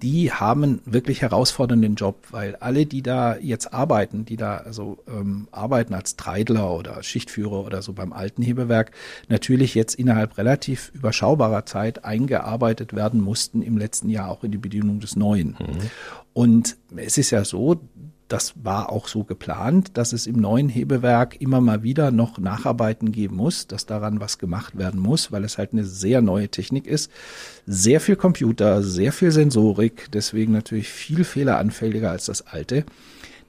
die haben wirklich herausfordernden Job, weil alle, die da jetzt arbeiten, die da also ähm, arbeiten als Treidler oder Schichtführer oder so beim alten Hebewerk, natürlich jetzt innerhalb relativ überschaubarer Zeit eingearbeitet werden mussten im letzten Jahr auch in die Bedienung des Neuen. Mhm. Und es ist ja so, das war auch so geplant, dass es im neuen Hebewerk immer mal wieder noch Nacharbeiten geben muss, dass daran was gemacht werden muss, weil es halt eine sehr neue Technik ist. Sehr viel Computer, sehr viel Sensorik, deswegen natürlich viel fehleranfälliger als das alte.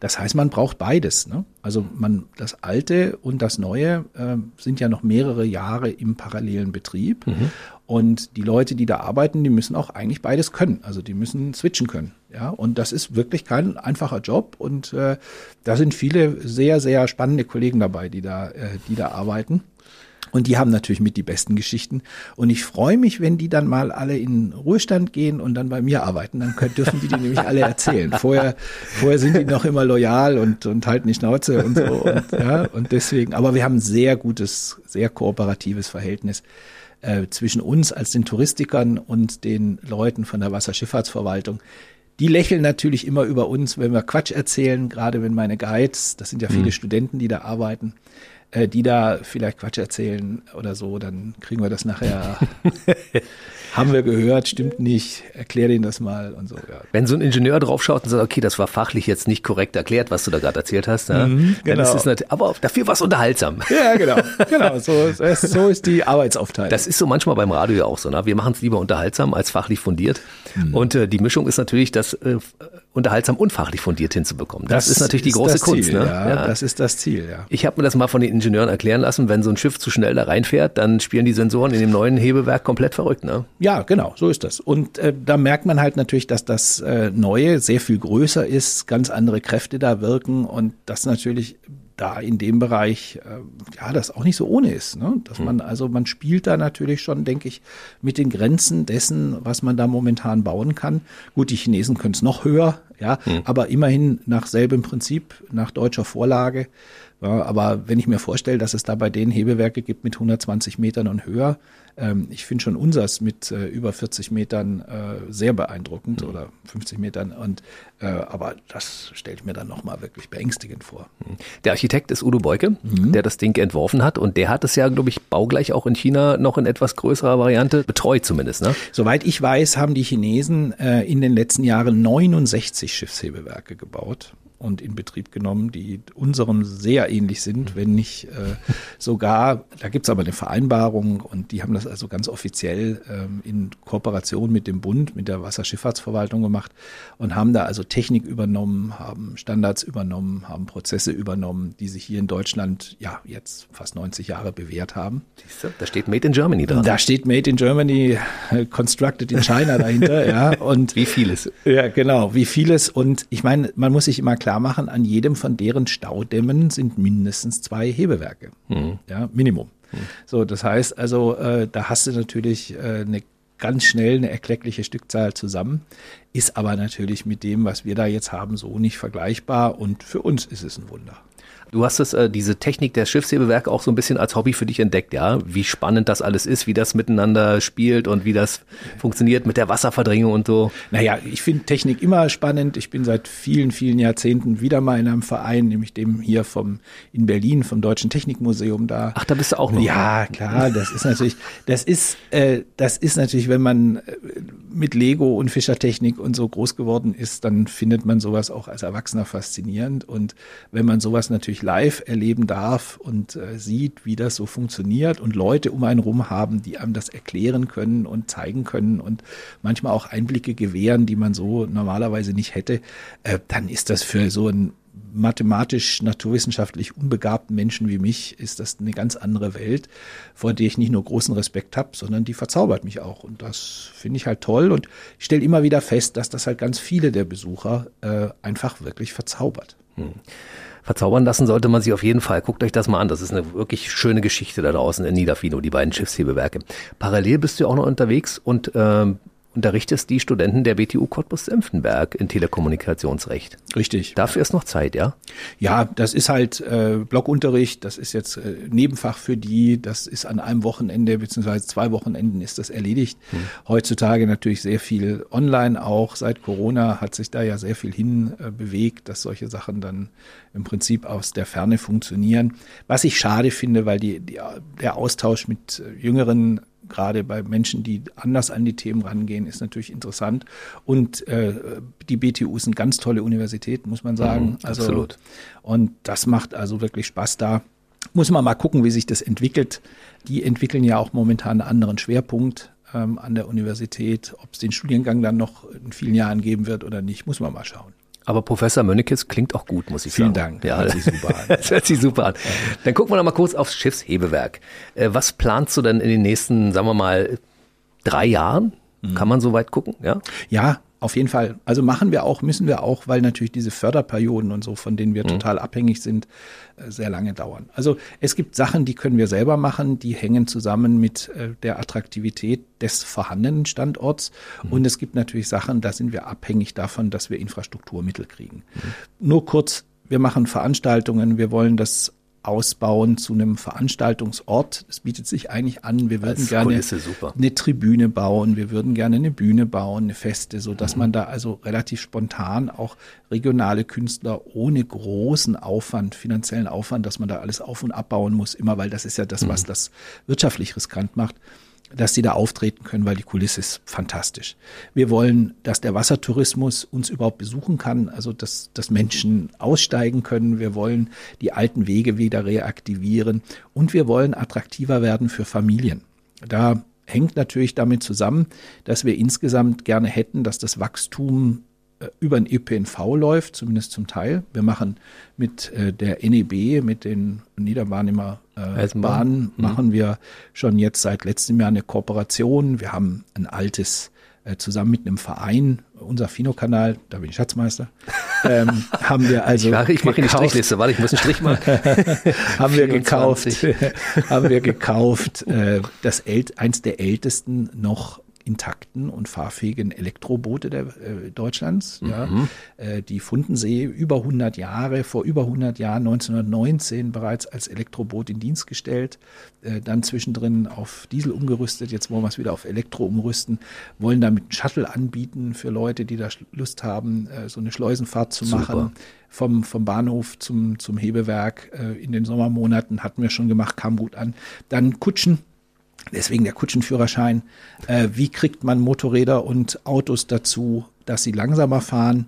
Das heißt, man braucht beides. Ne? Also man, das Alte und das Neue äh, sind ja noch mehrere Jahre im parallelen Betrieb. Mhm. Und die Leute, die da arbeiten, die müssen auch eigentlich beides können. Also die müssen switchen können. Ja, und das ist wirklich kein einfacher Job. Und äh, da sind viele sehr, sehr spannende Kollegen dabei, die da, äh, die da arbeiten. Und die haben natürlich mit die besten Geschichten. Und ich freue mich, wenn die dann mal alle in Ruhestand gehen und dann bei mir arbeiten. Dann können, dürfen die die nämlich alle erzählen. Vorher, vorher sind die noch immer loyal und, und halten die Schnauze und so. Und, ja, und deswegen, aber wir haben ein sehr gutes, sehr kooperatives Verhältnis äh, zwischen uns als den Touristikern und den Leuten von der Wasserschifffahrtsverwaltung. Die lächeln natürlich immer über uns, wenn wir Quatsch erzählen, gerade wenn meine Guides, das sind ja viele mhm. Studenten, die da arbeiten, äh, die da vielleicht Quatsch erzählen oder so, dann kriegen wir das nachher. haben wir gehört, stimmt nicht, erklär denen das mal und so. Ja. Wenn so ein Ingenieur draufschaut und sagt, okay, das war fachlich jetzt nicht korrekt erklärt, was du da gerade erzählt hast, ja, mhm, genau. dann ist es aber dafür war es unterhaltsam. Ja, genau, genau, so, ist, so ist die Arbeitsaufteilung. Das ist so manchmal beim Radio ja auch so, ne? wir machen es lieber unterhaltsam als fachlich fundiert mhm. und äh, die Mischung ist natürlich, das äh, unterhaltsam und fachlich fundiert hinzubekommen. Das, das ist natürlich die große Kunst. Ziel, ne? Ja, ja, das ist das Ziel, ja. Ich habe mir das mal von den Ingenieuren erklären lassen, wenn so ein Schiff zu schnell da reinfährt, dann spielen die Sensoren in dem neuen Hebewerk komplett verrückt. Ne? Ja, genau, so ist das. Und äh, da merkt man halt natürlich, dass das äh, Neue sehr viel größer ist, ganz andere Kräfte da wirken und das natürlich da in dem Bereich, äh, ja, das auch nicht so ohne ist. Ne? Dass man, also man spielt da natürlich schon, denke ich, mit den Grenzen dessen, was man da momentan bauen kann. Gut, die Chinesen können es noch höher, ja, mhm. aber immerhin nach selbem Prinzip, nach deutscher Vorlage. Ja, aber wenn ich mir vorstelle, dass es da bei denen Hebewerke gibt mit 120 Metern und höher, ähm, ich finde schon unsers mit äh, über 40 Metern äh, sehr beeindruckend mhm. oder 50 Metern. Und äh, aber das stelle ich mir dann nochmal wirklich beängstigend vor. Mhm. Der Architekt ist Udo Beuke, mhm. der das Ding entworfen hat und der hat es ja, glaube ich, baugleich auch in China noch in etwas größerer Variante betreut zumindest. Ne? Soweit ich weiß, haben die Chinesen äh, in den letzten Jahren 69 Schiffshebewerke gebaut und in Betrieb genommen, die unserem sehr ähnlich sind, wenn nicht äh, sogar, da gibt's aber eine Vereinbarung und die haben das also ganz offiziell ähm, in Kooperation mit dem Bund, mit der Wasserschifffahrtsverwaltung gemacht und haben da also Technik übernommen, haben Standards übernommen, haben Prozesse übernommen, die sich hier in Deutschland ja jetzt fast 90 Jahre bewährt haben. Da steht Made in Germany dran. Da steht Made in Germany, äh, constructed in China dahinter, ja. Und wie vieles. Ja, genau, wie vieles. Und ich meine, man muss sich immer klar machen, an jedem von deren Staudämmen sind mindestens zwei Hebewerke. Mhm. Ja, Minimum. Mhm. So, das heißt also, äh, da hast du natürlich äh, eine ganz schnell eine erkleckliche Stückzahl zusammen, ist aber natürlich mit dem, was wir da jetzt haben, so nicht vergleichbar und für uns ist es ein Wunder. Du hast es, äh, diese Technik der Schiffshebewerke auch so ein bisschen als Hobby für dich entdeckt, ja? Wie spannend das alles ist, wie das miteinander spielt und wie das funktioniert mit der Wasserverdrängung und so. Naja, ich finde Technik immer spannend. Ich bin seit vielen, vielen Jahrzehnten wieder mal in einem Verein, nämlich dem hier vom, in Berlin, vom Deutschen Technikmuseum da. Ach, da bist du auch noch. Ja, klar, das ist natürlich, das ist, äh, das ist natürlich, wenn man äh, mit Lego und Fischertechnik und so groß geworden ist, dann findet man sowas auch als Erwachsener faszinierend. Und wenn man sowas natürlich natürlich live erleben darf und äh, sieht, wie das so funktioniert und Leute um einen rum haben, die einem das erklären können und zeigen können und manchmal auch Einblicke gewähren, die man so normalerweise nicht hätte, äh, dann ist das für so ein mathematisch, naturwissenschaftlich unbegabten Menschen wie mich ist das eine ganz andere Welt, vor der ich nicht nur großen Respekt habe, sondern die verzaubert mich auch. Und das finde ich halt toll. Und ich stelle immer wieder fest, dass das halt ganz viele der Besucher äh, einfach wirklich verzaubert. Hm verzaubern lassen sollte man sich auf jeden Fall. Guckt euch das mal an. Das ist eine wirklich schöne Geschichte da draußen in Niederfino, die beiden Schiffshebewerke. Parallel bist du auch noch unterwegs und ähm, unterrichtest die Studenten der BTU Cottbus-Senftenberg in Telekommunikationsrecht. Richtig. Dafür ist noch Zeit, ja? Ja, das ist halt äh, Blockunterricht, das ist jetzt äh, Nebenfach für die, das ist an einem Wochenende beziehungsweise zwei Wochenenden ist das erledigt. Hm. Heutzutage natürlich sehr viel online auch. Seit Corona hat sich da ja sehr viel hin äh, bewegt, dass solche Sachen dann im Prinzip aus der Ferne funktionieren. Was ich schade finde, weil die, die der Austausch mit äh, jüngeren gerade bei Menschen, die anders an die Themen rangehen, ist natürlich interessant. Und äh, die BTU ist eine ganz tolle Universität, muss man sagen. Mhm, also, absolut. Und das macht also wirklich Spaß da. Muss man mal gucken, wie sich das entwickelt. Die entwickeln ja auch momentan einen anderen Schwerpunkt ähm, an der Universität. Ob es den Studiengang dann noch in vielen Jahren geben wird oder nicht, muss man mal schauen. Aber Professor Mönnekes klingt auch gut, muss ich Vielen sagen. Vielen Dank. Ja, hört sich super an. das hört sich super an. Dann gucken wir noch mal kurz aufs Schiffshebewerk. Äh, was planst du denn in den nächsten, sagen wir mal, drei Jahren? Mhm. Kann man so weit gucken? Ja. Ja, auf jeden Fall. Also machen wir auch, müssen wir auch, weil natürlich diese Förderperioden und so, von denen wir mhm. total abhängig sind, äh, sehr lange dauern. Also es gibt Sachen, die können wir selber machen, die hängen zusammen mit äh, der Attraktivität des vorhandenen Standorts. Mhm. Und es gibt natürlich Sachen, da sind wir abhängig davon, dass wir Infrastrukturmittel kriegen. Mhm. Nur kurz, wir machen Veranstaltungen, wir wollen das ausbauen zu einem Veranstaltungsort. Es bietet sich eigentlich an. Wir würden gerne eine Tribüne bauen. Wir würden gerne eine Bühne bauen, eine Feste, so dass mhm. man da also relativ spontan auch regionale Künstler ohne großen Aufwand, finanziellen Aufwand, dass man da alles auf und abbauen muss, immer weil das ist ja das, was mhm. das wirtschaftlich riskant macht dass sie da auftreten können, weil die Kulisse ist fantastisch. Wir wollen, dass der Wassertourismus uns überhaupt besuchen kann, also dass, dass Menschen aussteigen können. Wir wollen die alten Wege wieder reaktivieren und wir wollen attraktiver werden für Familien. Da hängt natürlich damit zusammen, dass wir insgesamt gerne hätten, dass das Wachstum über den ÖPNV läuft, zumindest zum Teil. Wir machen mit äh, der NEB, mit den Niederbahnimmer äh, Bahnen, mhm. machen wir schon jetzt seit letztem Jahr eine Kooperation. Wir haben ein altes, äh, zusammen mit einem Verein, unser Fino-Kanal, da bin ich Schatzmeister, ähm, haben wir also. Ich, ich mache die Strichliste, warte, ich muss einen Strich machen. haben wir gekauft, haben wir gekauft, äh, das ält, eins der ältesten noch intakten und fahrfähigen Elektroboote der, äh, Deutschlands. Mhm. Ja. Äh, die Fundensee über 100 Jahre, vor über 100 Jahren, 1919 bereits als Elektroboot in Dienst gestellt, äh, dann zwischendrin auf Diesel umgerüstet, jetzt wollen wir es wieder auf Elektro umrüsten, wollen damit einen Shuttle anbieten für Leute, die da Lust haben, äh, so eine Schleusenfahrt zu Super. machen vom, vom Bahnhof zum, zum Hebewerk äh, in den Sommermonaten hatten wir schon gemacht, kam gut an. Dann Kutschen, Deswegen der Kutschenführerschein. Äh, wie kriegt man Motorräder und Autos dazu, dass sie langsamer fahren?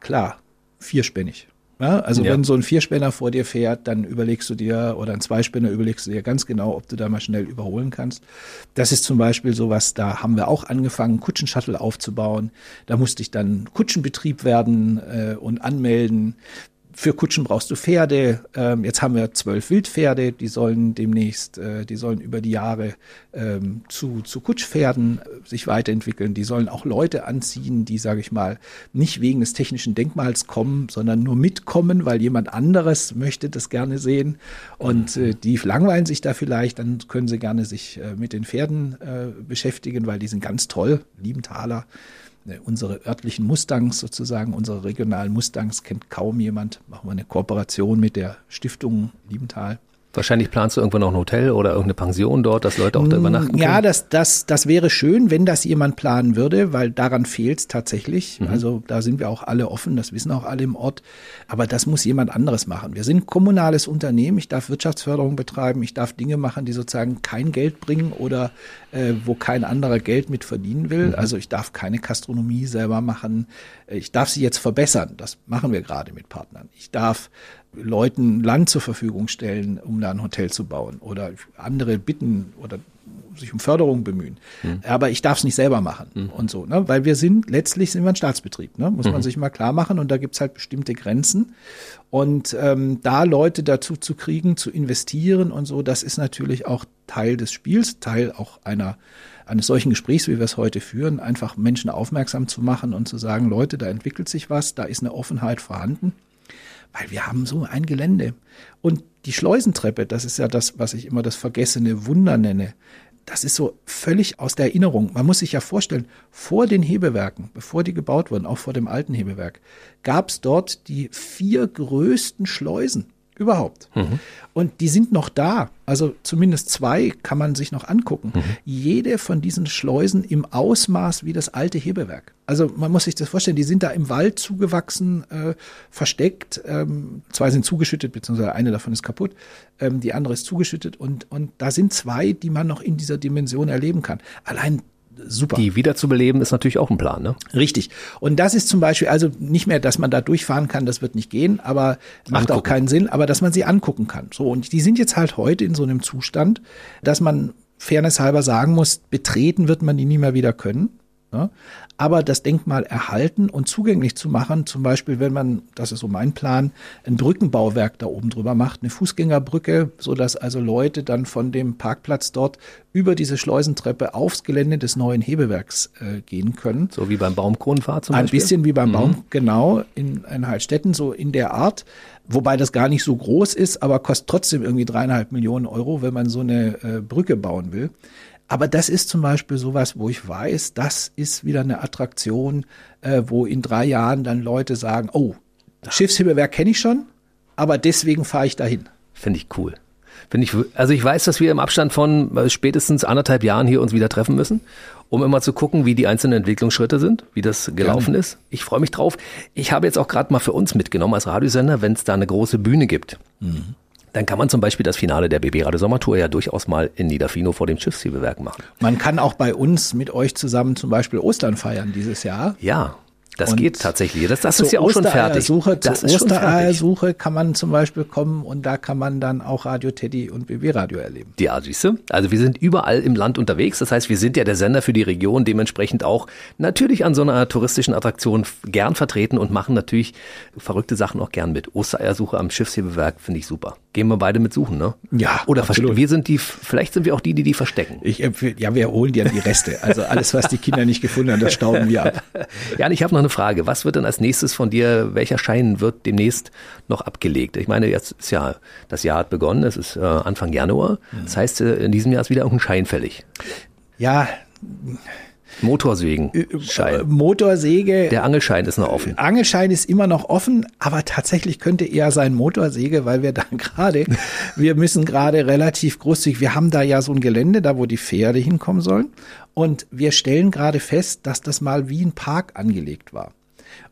Klar, vierspännig. Ja, also ja. wenn so ein Vierspänner vor dir fährt, dann überlegst du dir, oder ein Zweispänner überlegst du dir ganz genau, ob du da mal schnell überholen kannst. Das ist zum Beispiel sowas, da haben wir auch angefangen, Kutschenshuttle aufzubauen. Da musste ich dann Kutschenbetrieb werden äh, und anmelden für Kutschen brauchst du Pferde. Ähm, jetzt haben wir zwölf Wildpferde, die sollen demnächst, äh, die sollen über die Jahre ähm, zu, zu Kutschpferden sich weiterentwickeln. Die sollen auch Leute anziehen, die, sage ich mal, nicht wegen des technischen Denkmals kommen, sondern nur mitkommen, weil jemand anderes möchte das gerne sehen. Und äh, die langweilen sich da vielleicht, dann können sie gerne sich äh, mit den Pferden äh, beschäftigen, weil die sind ganz toll, lieben Taler. Ne, unsere örtlichen Mustangs sozusagen, unsere regionalen Mustangs kennt kaum jemand. Machen wir eine Kooperation mit der Stiftung Liebenthal. Wahrscheinlich planst du irgendwann noch ein Hotel oder irgendeine Pension dort, dass Leute auch da mm, übernachten können. Ja, das, das, das wäre schön, wenn das jemand planen würde, weil daran fehlt es tatsächlich. Mhm. Also da sind wir auch alle offen, das wissen auch alle im Ort. Aber das muss jemand anderes machen. Wir sind kommunales Unternehmen, ich darf Wirtschaftsförderung betreiben, ich darf Dinge machen, die sozusagen kein Geld bringen oder äh, wo kein anderer Geld mit verdienen will. Mhm. Also ich darf keine Gastronomie selber machen. Ich darf sie jetzt verbessern. Das machen wir gerade mit Partnern. Ich darf Leuten Land zur Verfügung stellen, um da ein Hotel zu bauen oder andere bitten oder sich um Förderung bemühen. Mhm. Aber ich darf es nicht selber machen mhm. und so, ne? weil wir sind, letztlich sind wir ein Staatsbetrieb, ne? muss mhm. man sich mal klar machen und da gibt's halt bestimmte Grenzen. Und ähm, da Leute dazu zu kriegen, zu investieren und so, das ist natürlich auch Teil des Spiels, Teil auch einer eines solchen Gesprächs, wie wir es heute führen, einfach Menschen aufmerksam zu machen und zu sagen, Leute, da entwickelt sich was, da ist eine Offenheit vorhanden weil wir haben so ein Gelände. Und die Schleusentreppe, das ist ja das, was ich immer das vergessene Wunder nenne. Das ist so völlig aus der Erinnerung. Man muss sich ja vorstellen, vor den Hebewerken, bevor die gebaut wurden, auch vor dem alten Hebewerk, gab es dort die vier größten Schleusen überhaupt. Mhm. Und die sind noch da. Also zumindest zwei kann man sich noch angucken. Mhm. Jede von diesen Schleusen im Ausmaß wie das alte Hebewerk. Also man muss sich das vorstellen, die sind da im Wald zugewachsen, äh, versteckt. Ähm, zwei sind zugeschüttet, beziehungsweise eine davon ist kaputt. Ähm, die andere ist zugeschüttet. Und, und da sind zwei, die man noch in dieser Dimension erleben kann. Allein super. Die wiederzubeleben ist natürlich auch ein Plan, ne? Richtig. Und das ist zum Beispiel, also nicht mehr, dass man da durchfahren kann, das wird nicht gehen, aber macht angucken. auch keinen Sinn, aber dass man sie angucken kann. So, und die sind jetzt halt heute in so einem Zustand, dass man fairnesshalber sagen muss, betreten wird man die nie mehr wieder können. Ne? aber das Denkmal erhalten und zugänglich zu machen, zum Beispiel, wenn man, das ist so mein Plan, ein Brückenbauwerk da oben drüber macht, eine Fußgängerbrücke, so dass also Leute dann von dem Parkplatz dort über diese Schleusentreppe aufs Gelände des neuen Hebewerks äh, gehen können. So wie beim Baumkronenfahrt zum Beispiel? Ein bisschen wie beim mhm. Baum, genau, in, in Heilstätten, so in der Art. Wobei das gar nicht so groß ist, aber kostet trotzdem irgendwie dreieinhalb Millionen Euro, wenn man so eine äh, Brücke bauen will. Aber das ist zum Beispiel sowas, wo ich weiß, das ist wieder eine Attraktion, äh, wo in drei Jahren dann Leute sagen, oh, Schiffshebewerk kenne ich schon, aber deswegen fahre ich dahin. Finde ich cool. Finde ich, also ich weiß, dass wir im Abstand von äh, spätestens anderthalb Jahren hier uns wieder treffen müssen, um immer zu gucken, wie die einzelnen Entwicklungsschritte sind, wie das gelaufen Gerne. ist. Ich freue mich drauf. Ich habe jetzt auch gerade mal für uns mitgenommen als Radiosender, wenn es da eine große Bühne gibt. Mhm dann kann man zum Beispiel das Finale der BB Radio Sommertour ja durchaus mal in Niederfino vor dem Schiffshebewerk machen. Man kann auch bei uns mit euch zusammen zum Beispiel Ostern feiern dieses Jahr. Ja, das und geht tatsächlich. Das, das ist ja auch schon fertig. Das zur Ostereiersuche kann man zum Beispiel kommen und da kann man dann auch Radio Teddy und BB Radio erleben. Ja, siehst du? Also wir sind überall im Land unterwegs. Das heißt, wir sind ja der Sender für die Region, dementsprechend auch natürlich an so einer touristischen Attraktion gern vertreten und machen natürlich verrückte Sachen auch gern mit. Ostereiersuche am Schiffshebewerk finde ich super. Gehen wir beide mit suchen, ne? Ja, Oder absolut. wir sind die, vielleicht sind wir auch die, die die verstecken. Ich, ja, wir holen dir die Reste. Also alles, was die Kinder nicht gefunden haben, das stauben wir ab. Ja, und ich habe noch eine eine Frage. Was wird denn als nächstes von dir, welcher Schein wird demnächst noch abgelegt? Ich meine, jetzt ist ja, das Jahr hat begonnen, es ist äh, Anfang Januar. Das heißt, äh, in diesem Jahr ist wieder irgendein Schein fällig. Ja, Motorsägen. Schein. Motorsäge. Der Angelschein ist noch offen. Angelschein ist immer noch offen, aber tatsächlich könnte eher sein Motorsäge, weil wir dann gerade, wir müssen gerade relativ großzügig, wir haben da ja so ein Gelände, da wo die Pferde hinkommen sollen. Und wir stellen gerade fest, dass das mal wie ein Park angelegt war.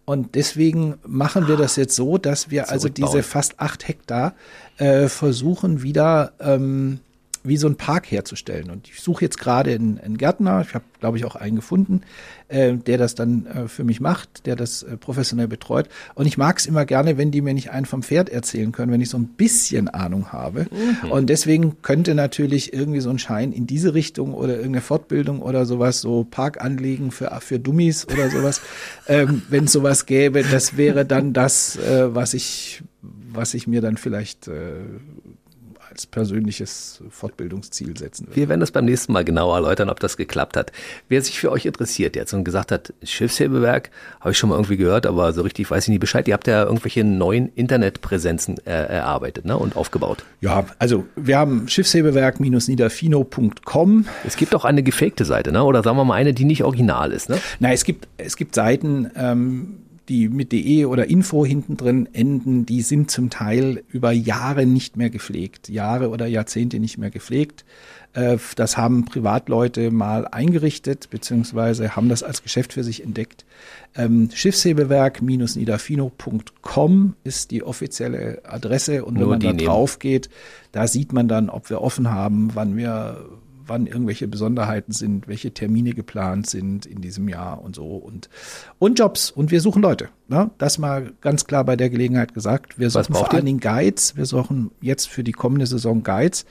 Und deswegen machen wir das jetzt so, dass wir also diese fast acht Hektar äh, versuchen wieder ähm, wie so ein Park herzustellen. Und ich suche jetzt gerade einen, einen Gärtner, ich habe, glaube ich, auch einen gefunden, äh, der das dann äh, für mich macht, der das äh, professionell betreut. Und ich mag es immer gerne, wenn die mir nicht einen vom Pferd erzählen können, wenn ich so ein bisschen Ahnung habe. Mhm. Und deswegen könnte natürlich irgendwie so ein Schein in diese Richtung oder irgendeine Fortbildung oder sowas, so Park anlegen für, für Dummies oder sowas, ähm, wenn es sowas gäbe, das wäre dann das, äh, was ich was ich mir dann vielleicht äh, als persönliches Fortbildungsziel setzen. Wir werden das beim nächsten Mal genauer erläutern, ob das geklappt hat. Wer sich für euch interessiert jetzt und gesagt hat, Schiffshebewerk, habe ich schon mal irgendwie gehört, aber so richtig weiß ich nie Bescheid. Ihr habt ja irgendwelche neuen Internetpräsenzen äh, erarbeitet ne, und aufgebaut. Ja, also wir haben Schiffshebewerk-niederfino.com. Es gibt auch eine gefakte Seite, ne? oder sagen wir mal eine, die nicht original ist. Ne? Nein, es gibt, es gibt Seiten, ähm, die mit de oder Info hinten drin enden, die sind zum Teil über Jahre nicht mehr gepflegt, Jahre oder Jahrzehnte nicht mehr gepflegt. Äh, das haben Privatleute mal eingerichtet, beziehungsweise haben das als Geschäft für sich entdeckt. Ähm, Schiffshebewerk-nidafino.com ist die offizielle Adresse und Nur wenn man da drauf geht, da sieht man dann, ob wir offen haben, wann wir wann irgendwelche Besonderheiten sind, welche Termine geplant sind in diesem Jahr und so und, und Jobs. Und wir suchen Leute. Ne? Das mal ganz klar bei der Gelegenheit gesagt. Wir suchen vor allen Dingen Guides. Wir suchen jetzt für die kommende Saison Guides.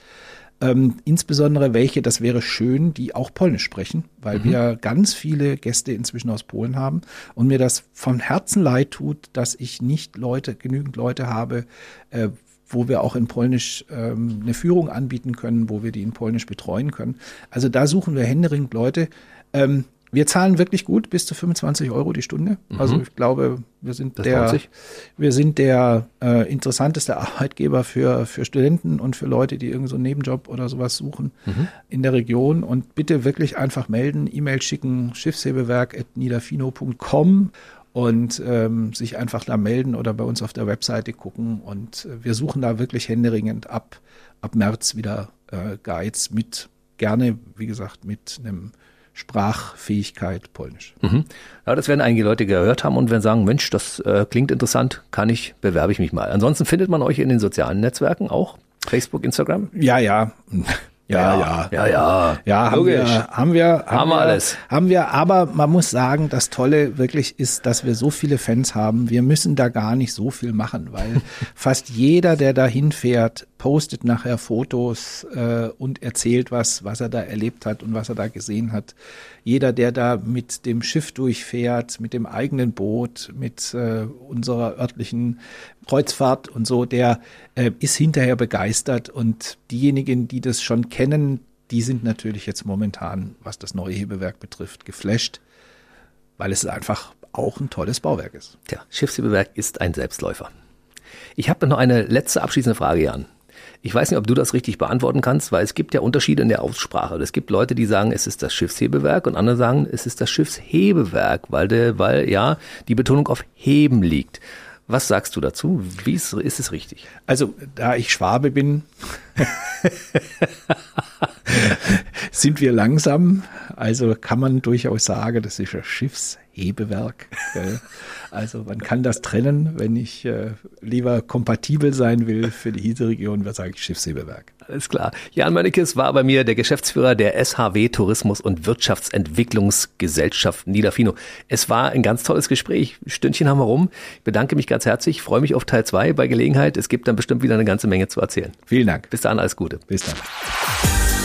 Ähm, insbesondere welche, das wäre schön, die auch Polnisch sprechen, weil mhm. wir ganz viele Gäste inzwischen aus Polen haben und mir das von Herzen leid tut, dass ich nicht Leute, genügend Leute habe, äh, wo wir auch in Polnisch ähm, eine Führung anbieten können, wo wir die in Polnisch betreuen können. Also da suchen wir händeringend Leute. Ähm, wir zahlen wirklich gut, bis zu 25 Euro die Stunde. Mhm. Also ich glaube, wir sind das der, wir sind der äh, interessanteste Arbeitgeber für, für Studenten und für Leute, die irgendeinen so Nebenjob oder sowas suchen mhm. in der Region. Und bitte wirklich einfach melden, E-Mail schicken, schiffshebewerk.nidafino.com und ähm, sich einfach da melden oder bei uns auf der Webseite gucken. Und äh, wir suchen da wirklich händeringend ab, ab März wieder äh, Guides mit, gerne, wie gesagt, mit einem Sprachfähigkeit Polnisch. Mhm. Ja, das werden einige Leute gehört haben und werden sagen, Mensch, das äh, klingt interessant, kann ich, bewerbe ich mich mal. Ansonsten findet man euch in den sozialen Netzwerken auch, Facebook, Instagram? Ja, ja. Ja, ja, ja, ja. Ja, haben Logisch. wir, haben wir, haben, haben wir alles. Haben wir, aber man muss sagen, das Tolle wirklich ist, dass wir so viele Fans haben. Wir müssen da gar nicht so viel machen, weil fast jeder, der da hinfährt, postet nachher Fotos äh, und erzählt was, was er da erlebt hat und was er da gesehen hat. Jeder, der da mit dem Schiff durchfährt, mit dem eigenen Boot, mit äh, unserer örtlichen Kreuzfahrt und so, der äh, ist hinterher begeistert und diejenigen, die das schon kennen, die sind natürlich jetzt momentan, was das neue Hebewerk betrifft, geflasht, weil es einfach auch ein tolles Bauwerk ist. Tja, Schiffshebewerk ist ein Selbstläufer. Ich habe noch eine letzte abschließende Frage, Jan. Ich weiß nicht, ob du das richtig beantworten kannst, weil es gibt ja Unterschiede in der Aussprache. Es gibt Leute, die sagen, es ist das Schiffshebewerk und andere sagen, es ist das Schiffshebewerk, weil, der, weil ja die Betonung auf Heben liegt. Was sagst du dazu? Wie ist, ist es richtig? Also, da ich Schwabe bin, sind wir langsam. Also kann man durchaus sagen, das ist ein Schiffshebewerk. Also man kann das trennen, wenn ich äh, lieber kompatibel sein will für die Hiese-Region, was sage ich Schiffshebewerk. Alles klar. Jan Mannekes war bei mir der Geschäftsführer der SHW Tourismus und Wirtschaftsentwicklungsgesellschaft Niederfino. Es war ein ganz tolles Gespräch. Stündchen haben wir rum. Ich bedanke mich ganz herzlich, freue mich auf Teil 2 bei Gelegenheit. Es gibt dann bestimmt wieder eine ganze Menge zu erzählen. Vielen Dank. Bis dann, alles Gute. Bis dann.